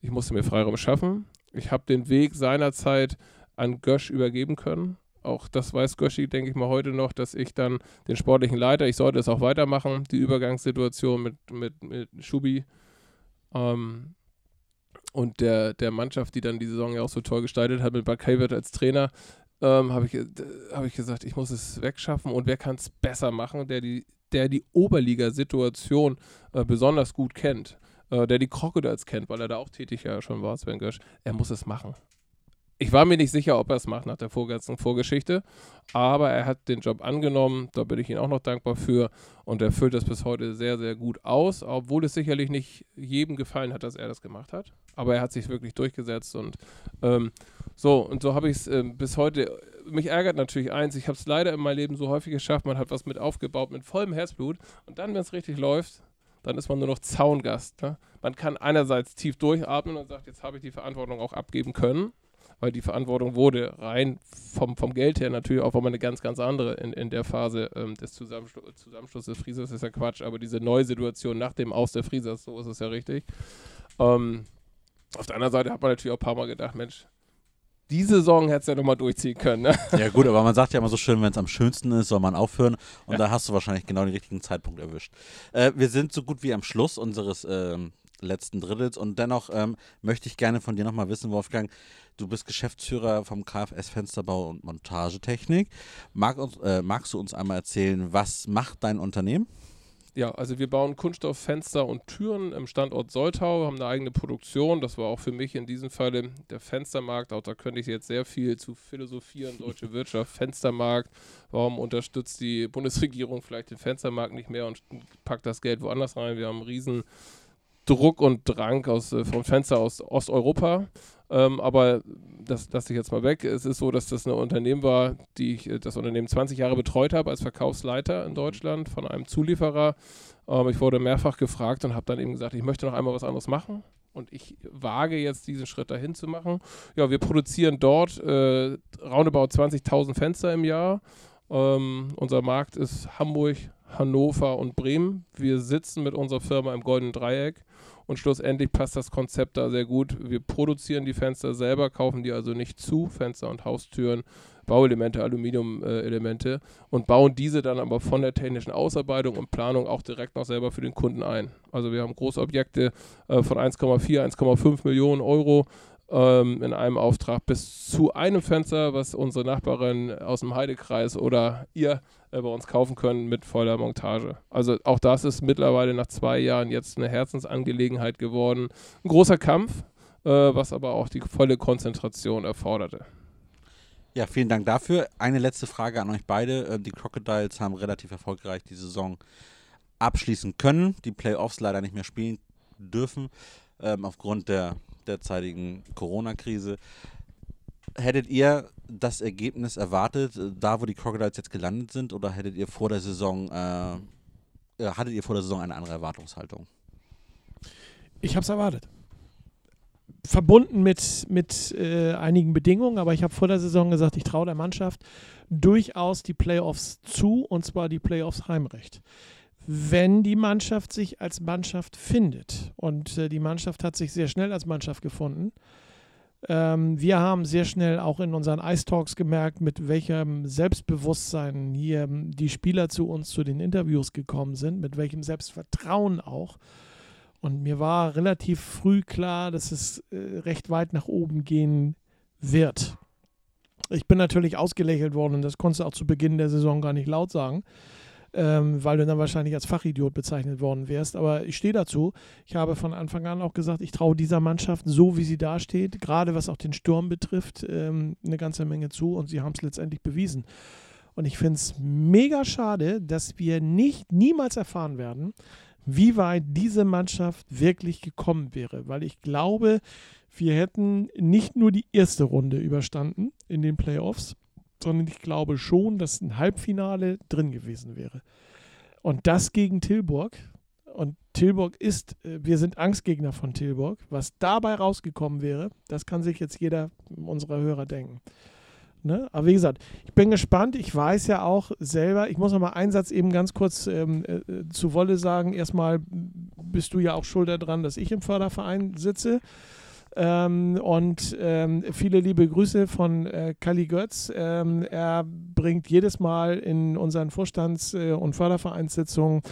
ich musste mir Freiraum schaffen ich habe den Weg seinerzeit an Gösch übergeben können. Auch das weiß Göschi, denke ich mal, heute noch, dass ich dann den sportlichen Leiter, ich sollte es auch weitermachen, die Übergangssituation mit, mit, mit Schubi ähm, und der, der Mannschaft, die dann die Saison ja auch so toll gestaltet hat, mit Bakayvert als Trainer, ähm, habe ich, hab ich gesagt, ich muss es wegschaffen und wer kann es besser machen, der die, der die Oberliga-Situation äh, besonders gut kennt äh, der die Crocodiles kennt, weil er da auch tätig ja schon war, Sven Gösch, er muss es machen. Ich war mir nicht sicher, ob er es macht nach der vorganzen Vorgeschichte, aber er hat den Job angenommen, da bin ich ihm auch noch dankbar für und er füllt das bis heute sehr, sehr gut aus, obwohl es sicherlich nicht jedem gefallen hat, dass er das gemacht hat, aber er hat sich wirklich durchgesetzt und ähm, so, und so habe ich es äh, bis heute, mich ärgert natürlich eins, ich habe es leider in meinem Leben so häufig geschafft, man hat was mit aufgebaut mit vollem Herzblut und dann, wenn es richtig läuft, dann ist man nur noch Zaungast. Ne? Man kann einerseits tief durchatmen und sagt, jetzt habe ich die Verantwortung auch abgeben können, weil die Verantwortung wurde rein vom, vom Geld her natürlich auch mal eine ganz, ganz andere in, in der Phase ähm, des Zusammenschlu Zusammenschlusses des Friesers, ist ja Quatsch, aber diese neue Situation nach dem Aus der Friesers, so ist es ja richtig. Ähm, auf der anderen Seite hat man natürlich auch ein paar Mal gedacht, Mensch, diese Saison hättest du ja nochmal durchziehen können. Ne? Ja, gut, aber man sagt ja immer so schön, wenn es am schönsten ist, soll man aufhören. Und ja. da hast du wahrscheinlich genau den richtigen Zeitpunkt erwischt. Äh, wir sind so gut wie am Schluss unseres äh, letzten Drittels und dennoch ähm, möchte ich gerne von dir nochmal wissen, Wolfgang. Du bist Geschäftsführer vom KFS Fensterbau und Montagetechnik. Mag uns, äh, magst du uns einmal erzählen, was macht dein Unternehmen? Ja, also wir bauen Kunststofffenster und Türen im Standort Soltau, haben eine eigene Produktion. Das war auch für mich in diesem Falle der Fenstermarkt. Auch da könnte ich jetzt sehr viel zu philosophieren. Deutsche Wirtschaft, Fenstermarkt. Warum unterstützt die Bundesregierung vielleicht den Fenstermarkt nicht mehr und packt das Geld woanders rein? Wir haben einen riesen Druck und Drang aus, äh, vom Fenster aus Osteuropa. Ähm, aber das lasse ich jetzt mal weg. Es ist so, dass das ein Unternehmen war, die ich äh, das Unternehmen 20 Jahre betreut habe als Verkaufsleiter in Deutschland von einem Zulieferer. Ähm, ich wurde mehrfach gefragt und habe dann eben gesagt, ich möchte noch einmal was anderes machen. Und ich wage jetzt diesen Schritt dahin zu machen. Ja, wir produzieren dort äh, roundabout 20.000 Fenster im Jahr. Ähm, unser Markt ist Hamburg, Hannover und Bremen. Wir sitzen mit unserer Firma im Goldenen Dreieck und schlussendlich passt das Konzept da sehr gut. Wir produzieren die Fenster selber, kaufen die also nicht zu, Fenster und Haustüren, Bauelemente, Aluminiumelemente und bauen diese dann aber von der technischen Ausarbeitung und Planung auch direkt noch selber für den Kunden ein. Also wir haben Großobjekte äh, von 1,4, 1,5 Millionen Euro ähm, in einem Auftrag bis zu einem Fenster, was unsere Nachbarin aus dem Heidekreis oder ihr äh, bei uns kaufen können mit voller Montage. Also auch das ist mittlerweile nach zwei Jahren jetzt eine Herzensangelegenheit geworden. Ein großer Kampf, äh, was aber auch die volle Konzentration erforderte. Ja, vielen Dank dafür. Eine letzte Frage an euch beide. Äh, die Crocodiles haben relativ erfolgreich die Saison abschließen können, die Playoffs leider nicht mehr spielen dürfen, ähm, aufgrund der derzeitigen Corona-Krise. Hättet ihr das Ergebnis erwartet, äh, da wo die Crocodiles jetzt gelandet sind, oder hättet ihr vor der Saison, äh, hattet ihr vor der Saison eine andere Erwartungshaltung? Ich habe es erwartet. Verbunden mit, mit äh, einigen Bedingungen, aber ich habe vor der Saison gesagt, ich traue der Mannschaft durchaus die Playoffs zu, und zwar die Playoffs Heimrecht wenn die Mannschaft sich als Mannschaft findet. Und äh, die Mannschaft hat sich sehr schnell als Mannschaft gefunden. Ähm, wir haben sehr schnell auch in unseren Ice Talks gemerkt, mit welchem Selbstbewusstsein hier ähm, die Spieler zu uns zu den Interviews gekommen sind, mit welchem Selbstvertrauen auch. Und mir war relativ früh klar, dass es äh, recht weit nach oben gehen wird. Ich bin natürlich ausgelächelt worden und das konntest du auch zu Beginn der Saison gar nicht laut sagen ähm, weil du dann wahrscheinlich als Fachidiot bezeichnet worden wärst. Aber ich stehe dazu. Ich habe von Anfang an auch gesagt, ich traue dieser Mannschaft, so wie sie dasteht, gerade was auch den Sturm betrifft, ähm, eine ganze Menge zu und sie haben es letztendlich bewiesen. Und ich finde es mega schade, dass wir nicht niemals erfahren werden, wie weit diese Mannschaft wirklich gekommen wäre. Weil ich glaube, wir hätten nicht nur die erste Runde überstanden in den Playoffs, sondern ich glaube schon, dass ein Halbfinale drin gewesen wäre. Und das gegen Tilburg. Und Tilburg ist, äh, wir sind Angstgegner von Tilburg. Was dabei rausgekommen wäre, das kann sich jetzt jeder unserer Hörer denken. Ne? Aber wie gesagt, ich bin gespannt. Ich weiß ja auch selber, ich muss noch mal einen Satz eben ganz kurz ähm, äh, zu Wolle sagen. Erstmal bist du ja auch schuld daran, dass ich im Förderverein sitze. Ähm, und ähm, viele liebe Grüße von äh, Kali Götz. Ähm, er bringt jedes Mal in unseren Vorstands- äh, und Fördervereinssitzungen,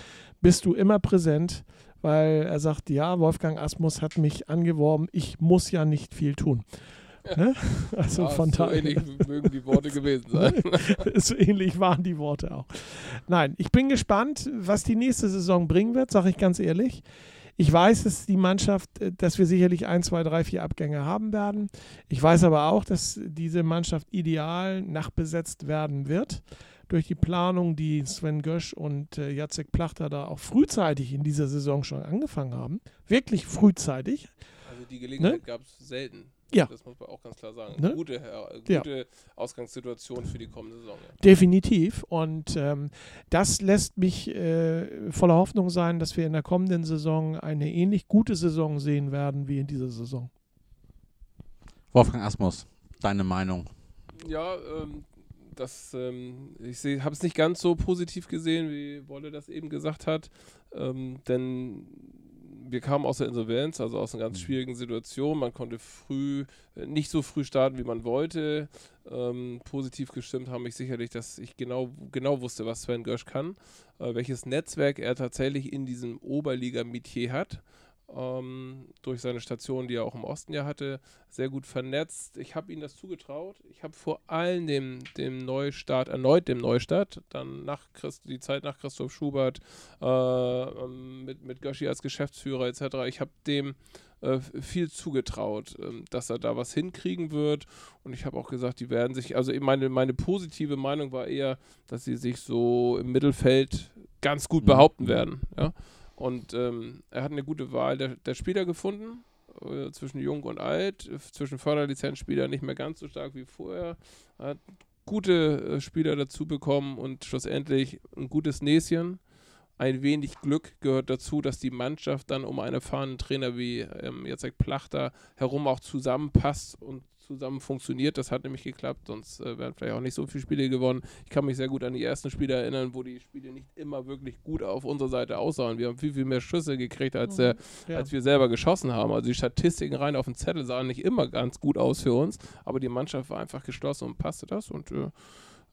bist du immer präsent, weil er sagt, ja, Wolfgang Asmus hat mich angeworben, ich muss ja nicht viel tun. Ne? Also ja, von so daher. ähnlich mögen die Worte gewesen sein. so ähnlich waren die Worte auch. Nein, ich bin gespannt, was die nächste Saison bringen wird, sage ich ganz ehrlich. Ich weiß, dass die Mannschaft, äh, dass wir sicherlich ein, zwei, drei, vier Abgänge haben werden. Ich weiß aber auch, dass diese Mannschaft ideal nachbesetzt werden wird durch die Planung, die Sven Gösch und äh, Jacek Plachter da auch frühzeitig in dieser Saison schon angefangen haben. Wirklich frühzeitig. Also die Gelegenheit Ne? gab es selten. Ja. Das muss man auch ganz klar sagen. Ne? Gute, äh, Ja. gute Ausgangssituation für die kommende Saison. Ja. Definitiv. Und ähm, das lässt mich äh, voller Hoffnung sein, dass wir in der kommenden Saison eine ähnlich gute Saison sehen werden wie in dieser Saison. Wolfgang Asmus, deine Meinung? Ja, ähm, das, ähm, ich habe es nicht ganz so positiv gesehen, wie Wolle das eben gesagt hat, ähm, denn wir kamen aus der Insolvenz, also aus einer ganz Mhm. schwierigen Situation. Man konnte früh, äh, nicht so früh starten, wie man wollte. Ähm, positiv gestimmt haben mich sicherlich, dass ich genau, genau wusste, was Sven Gösch kann, äh, welches Netzwerk er tatsächlich in diesem Oberliga-Metier hat. Ähm, durch seine Station, die er auch im Osten ja hatte, sehr gut vernetzt. Ich habe ihm das zugetraut. Ich habe vor allem dem, dem Neustart, erneut dem Neustart, dann nach Christ, die Zeit nach Christoph Schubert, äh, ähm, mit, mit Göschi als Geschäftsführer etc., ich habe dem äh, viel zugetraut, ähm, dass er da was hinkriegen wird. Und ich habe auch gesagt, die werden sich, also meine, meine positive Meinung war eher, dass sie sich so im Mittelfeld ganz gut Mhm. behaupten werden. Ja? Und ähm, er hat eine gute Wahl der, der Spieler gefunden, äh, zwischen Jung und Alt, zwischen Förderlizenzspieler nicht mehr ganz so stark wie vorher. Er hat gute äh, Spieler dazu bekommen und schlussendlich ein gutes Näschen. Ein wenig Glück gehört dazu, dass die Mannschaft dann um einen erfahrenen Trainer wie ähm, Jacek Plachter herum auch zusammenpasst und zusammen funktioniert. Das hat nämlich geklappt, sonst äh, wären vielleicht auch nicht so viele Spiele gewonnen. Ich kann mich sehr gut an die ersten Spiele erinnern, wo die Spiele nicht immer wirklich gut auf unserer Seite aussahen. Wir haben viel, viel mehr Schüsse gekriegt, als, der, Ja. als wir selber geschossen haben. Also die Statistiken rein auf dem Zettel sahen nicht immer ganz gut aus für uns, aber die Mannschaft war einfach geschlossen und passte das. Und äh,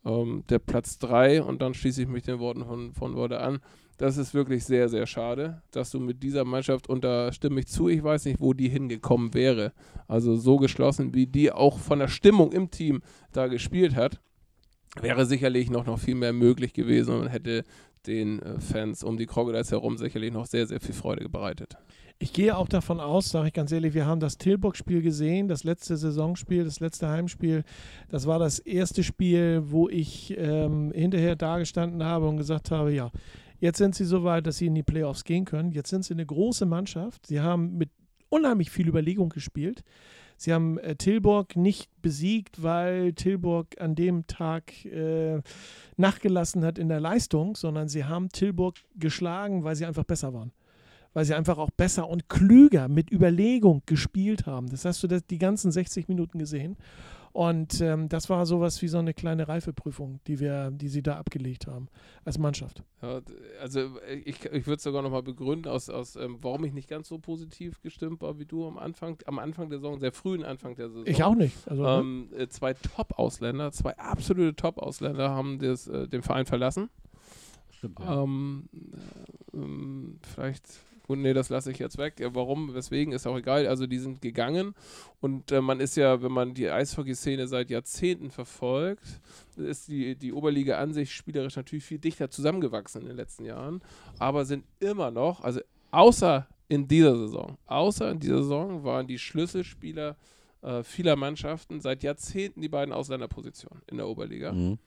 ähm, der Platz 3, und dann schließe ich mich den Worten von, von Worte an, das ist wirklich sehr, sehr schade, dass du mit dieser Mannschaft, und da stimme ich zu, ich weiß nicht, wo die hingekommen wäre. Also so geschlossen, wie die auch von der Stimmung im Team da gespielt hat, wäre sicherlich noch, noch viel mehr möglich gewesen und hätte den äh, Fans um die Crocodiles herum sicherlich noch sehr, sehr viel Freude bereitet. Ich gehe auch davon aus, sage ich ganz ehrlich, wir haben das Tilburg-Spiel gesehen, das letzte Saisonspiel, das letzte Heimspiel. Das war das erste Spiel, wo ich ähm, hinterher dagestanden habe und gesagt habe, ja, jetzt sind sie so weit, dass sie in die Playoffs gehen können. Jetzt sind sie eine große Mannschaft. Sie haben mit unheimlich viel Überlegung gespielt. Sie haben äh, Tilburg nicht besiegt, weil Tilburg an dem Tag äh, nachgelassen hat in der Leistung, sondern sie haben Tilburg geschlagen, weil sie einfach besser waren weil sie einfach auch besser und klüger mit Überlegung gespielt haben. Das hast du das, die ganzen 60 Minuten gesehen. Und ähm, das war sowas wie so eine kleine Reifeprüfung, die wir, die sie da abgelegt haben als Mannschaft. Ja, also äh, ich, ich würde es sogar nochmal begründen, aus, aus, ähm, warum ich nicht ganz so positiv gestimmt war wie du am Anfang, am Anfang der Saison, sehr frühen Anfang der Saison. Ich auch nicht. Also, ne? Ähm, äh, zwei Top-Ausländer, zwei absolute Top-Ausländer haben das, äh, den Verein verlassen. Stimmt, ja. Ähm, äh, ähm, vielleicht Und nee, das lasse ich jetzt weg. Ja, warum, weswegen, ist auch egal. Also die sind gegangen und äh, man ist ja, wenn man die Eishockey-Szene seit Jahrzehnten verfolgt, ist die, die Oberliga an sich spielerisch natürlich viel dichter zusammengewachsen in den letzten Jahren, aber sind immer noch, also außer in dieser Saison, außer in dieser Saison waren die Schlüsselspieler äh, vieler Mannschaften seit Jahrzehnten die beiden Ausländerpositionen in der Oberliga. Mhm.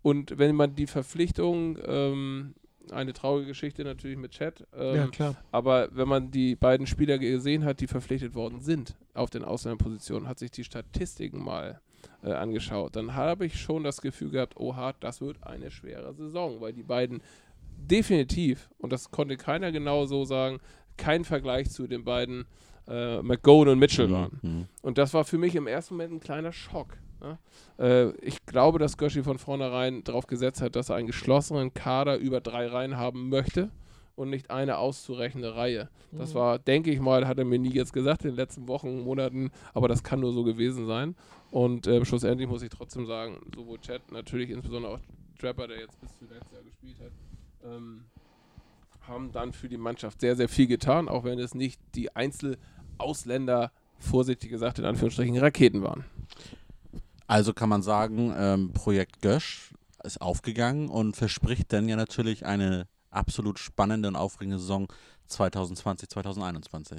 Und wenn man die Verpflichtung, ähm, eine traurige Geschichte natürlich mit Chat, ähm, ja, klar. aber wenn man die beiden Spieler gesehen hat, die verpflichtet worden sind auf den Ausländerpositionen, hat sich die Statistiken mal äh, angeschaut, dann habe ich schon das Gefühl gehabt, oha, das wird eine schwere Saison, weil die beiden definitiv, und das konnte keiner genau so sagen, kein Vergleich zu den beiden äh, McGowan und Mitchell waren. Mhm. Und das war für mich im ersten Moment ein kleiner Schock. Ne? Äh, ich glaube, dass Göschi von vornherein darauf gesetzt hat, dass er einen geschlossenen Kader über drei Reihen haben möchte und nicht eine auszurechnende Reihe. Das Mhm. war, denke ich mal, hat er mir nie jetzt gesagt in den letzten Wochen, Monaten, aber das kann nur so gewesen sein. Und äh, schlussendlich muss ich trotzdem sagen, sowohl Chat, natürlich insbesondere auch Trapper, der jetzt bis zuletzt Jahr gespielt hat, ähm, haben dann für die Mannschaft sehr, sehr viel getan, auch wenn es nicht die Einzelausländer, vorsichtig gesagt, in Anführungsstrichen Raketen waren. Also kann man sagen, ähm, Projekt Gösch ist aufgegangen und verspricht dann ja natürlich eine absolut spannende und aufregende Saison 2020, 2021.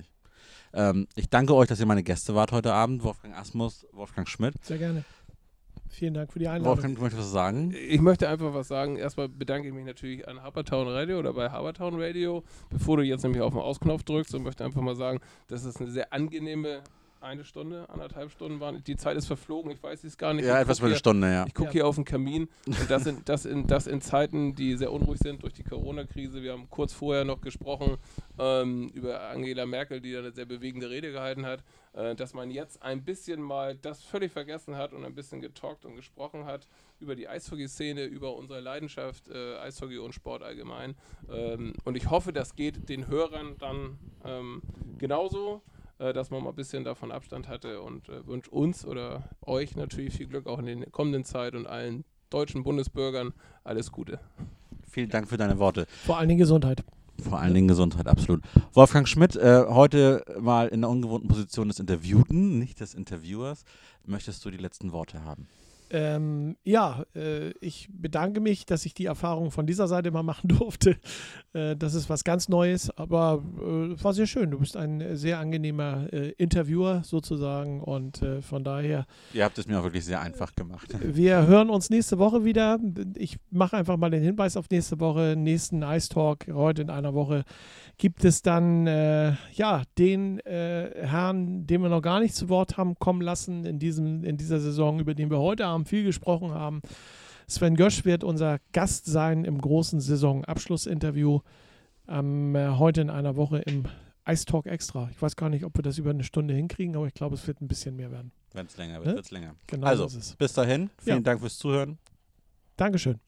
Ähm, ich danke euch, dass ihr meine Gäste wart heute Abend. Wolfgang Asmus, Wolfgang Schmidt. Sehr gerne. Vielen Dank für die Einladung. Wolfgang, du möchtest was sagen? Ich möchte einfach was sagen. Erstmal bedanke ich mich natürlich an Habertown Radio oder bei Habertown Radio, bevor du jetzt nämlich auf den Ausknopf drückst und möchte einfach mal sagen, dass es eine sehr angenehme eine Stunde, anderthalb Stunden waren. Die Zeit ist verflogen, ich weiß es gar nicht. Ja, Ich etwas über eine Stunde, ja. Ich gucke Ja. hier auf den Kamin und das in, das, in, das in Zeiten, die sehr unruhig sind durch die Corona-Krise. Wir haben kurz vorher noch gesprochen ähm, über Angela Merkel, die da eine sehr bewegende Rede gehalten hat, äh, dass man jetzt ein bisschen mal das völlig vergessen hat und ein bisschen getalkt und gesprochen hat über die Eishockey-Szene, über unsere Leidenschaft äh, Eishockey und Sport allgemein. Ähm, und ich hoffe, das geht den Hörern dann ähm, genauso äh, dass man mal ein bisschen davon Abstand hatte und äh, wünsche uns oder euch natürlich viel Glück auch in der kommenden Zeit und allen deutschen Bundesbürgern alles Gute. Vielen Dank für deine Worte. Vor allen Dingen Gesundheit. Vor allen Dingen Gesundheit, absolut. Wolfgang Schmidt, äh, heute mal in der ungewohnten Position des Interviewten, nicht des Interviewers. Möchtest du die letzten Worte haben? Ähm, ja, äh, ich bedanke mich, dass ich die Erfahrung von dieser Seite mal machen durfte. Äh, das ist was ganz Neues, aber äh, war sehr schön. Du bist ein sehr angenehmer äh, Interviewer sozusagen und äh, von daher, Ihr habt es mir auch wirklich sehr einfach gemacht. wir hören uns nächste Woche wieder. Ich mache einfach mal den Hinweis auf nächste Woche. Nächsten Ice Talk heute in einer Woche gibt es dann äh, ja den Herrn, den wir noch gar nicht zu Wort haben kommen lassen in, diesem, in dieser Saison, über den wir heute Abend viel gesprochen haben. Sven Gösch wird unser Gast sein im großen Saisonabschlussinterview ähm, äh, heute in einer Woche im Ice Talk Extra. Ich weiß gar nicht, ob wir das über eine Stunde hinkriegen, aber ich glaube, es wird ein bisschen mehr werden. Wenn es länger wird, Ne? wird es länger. Genau Also, bis dahin, vielen Ja. Dank fürs Zuhören. Dankeschön.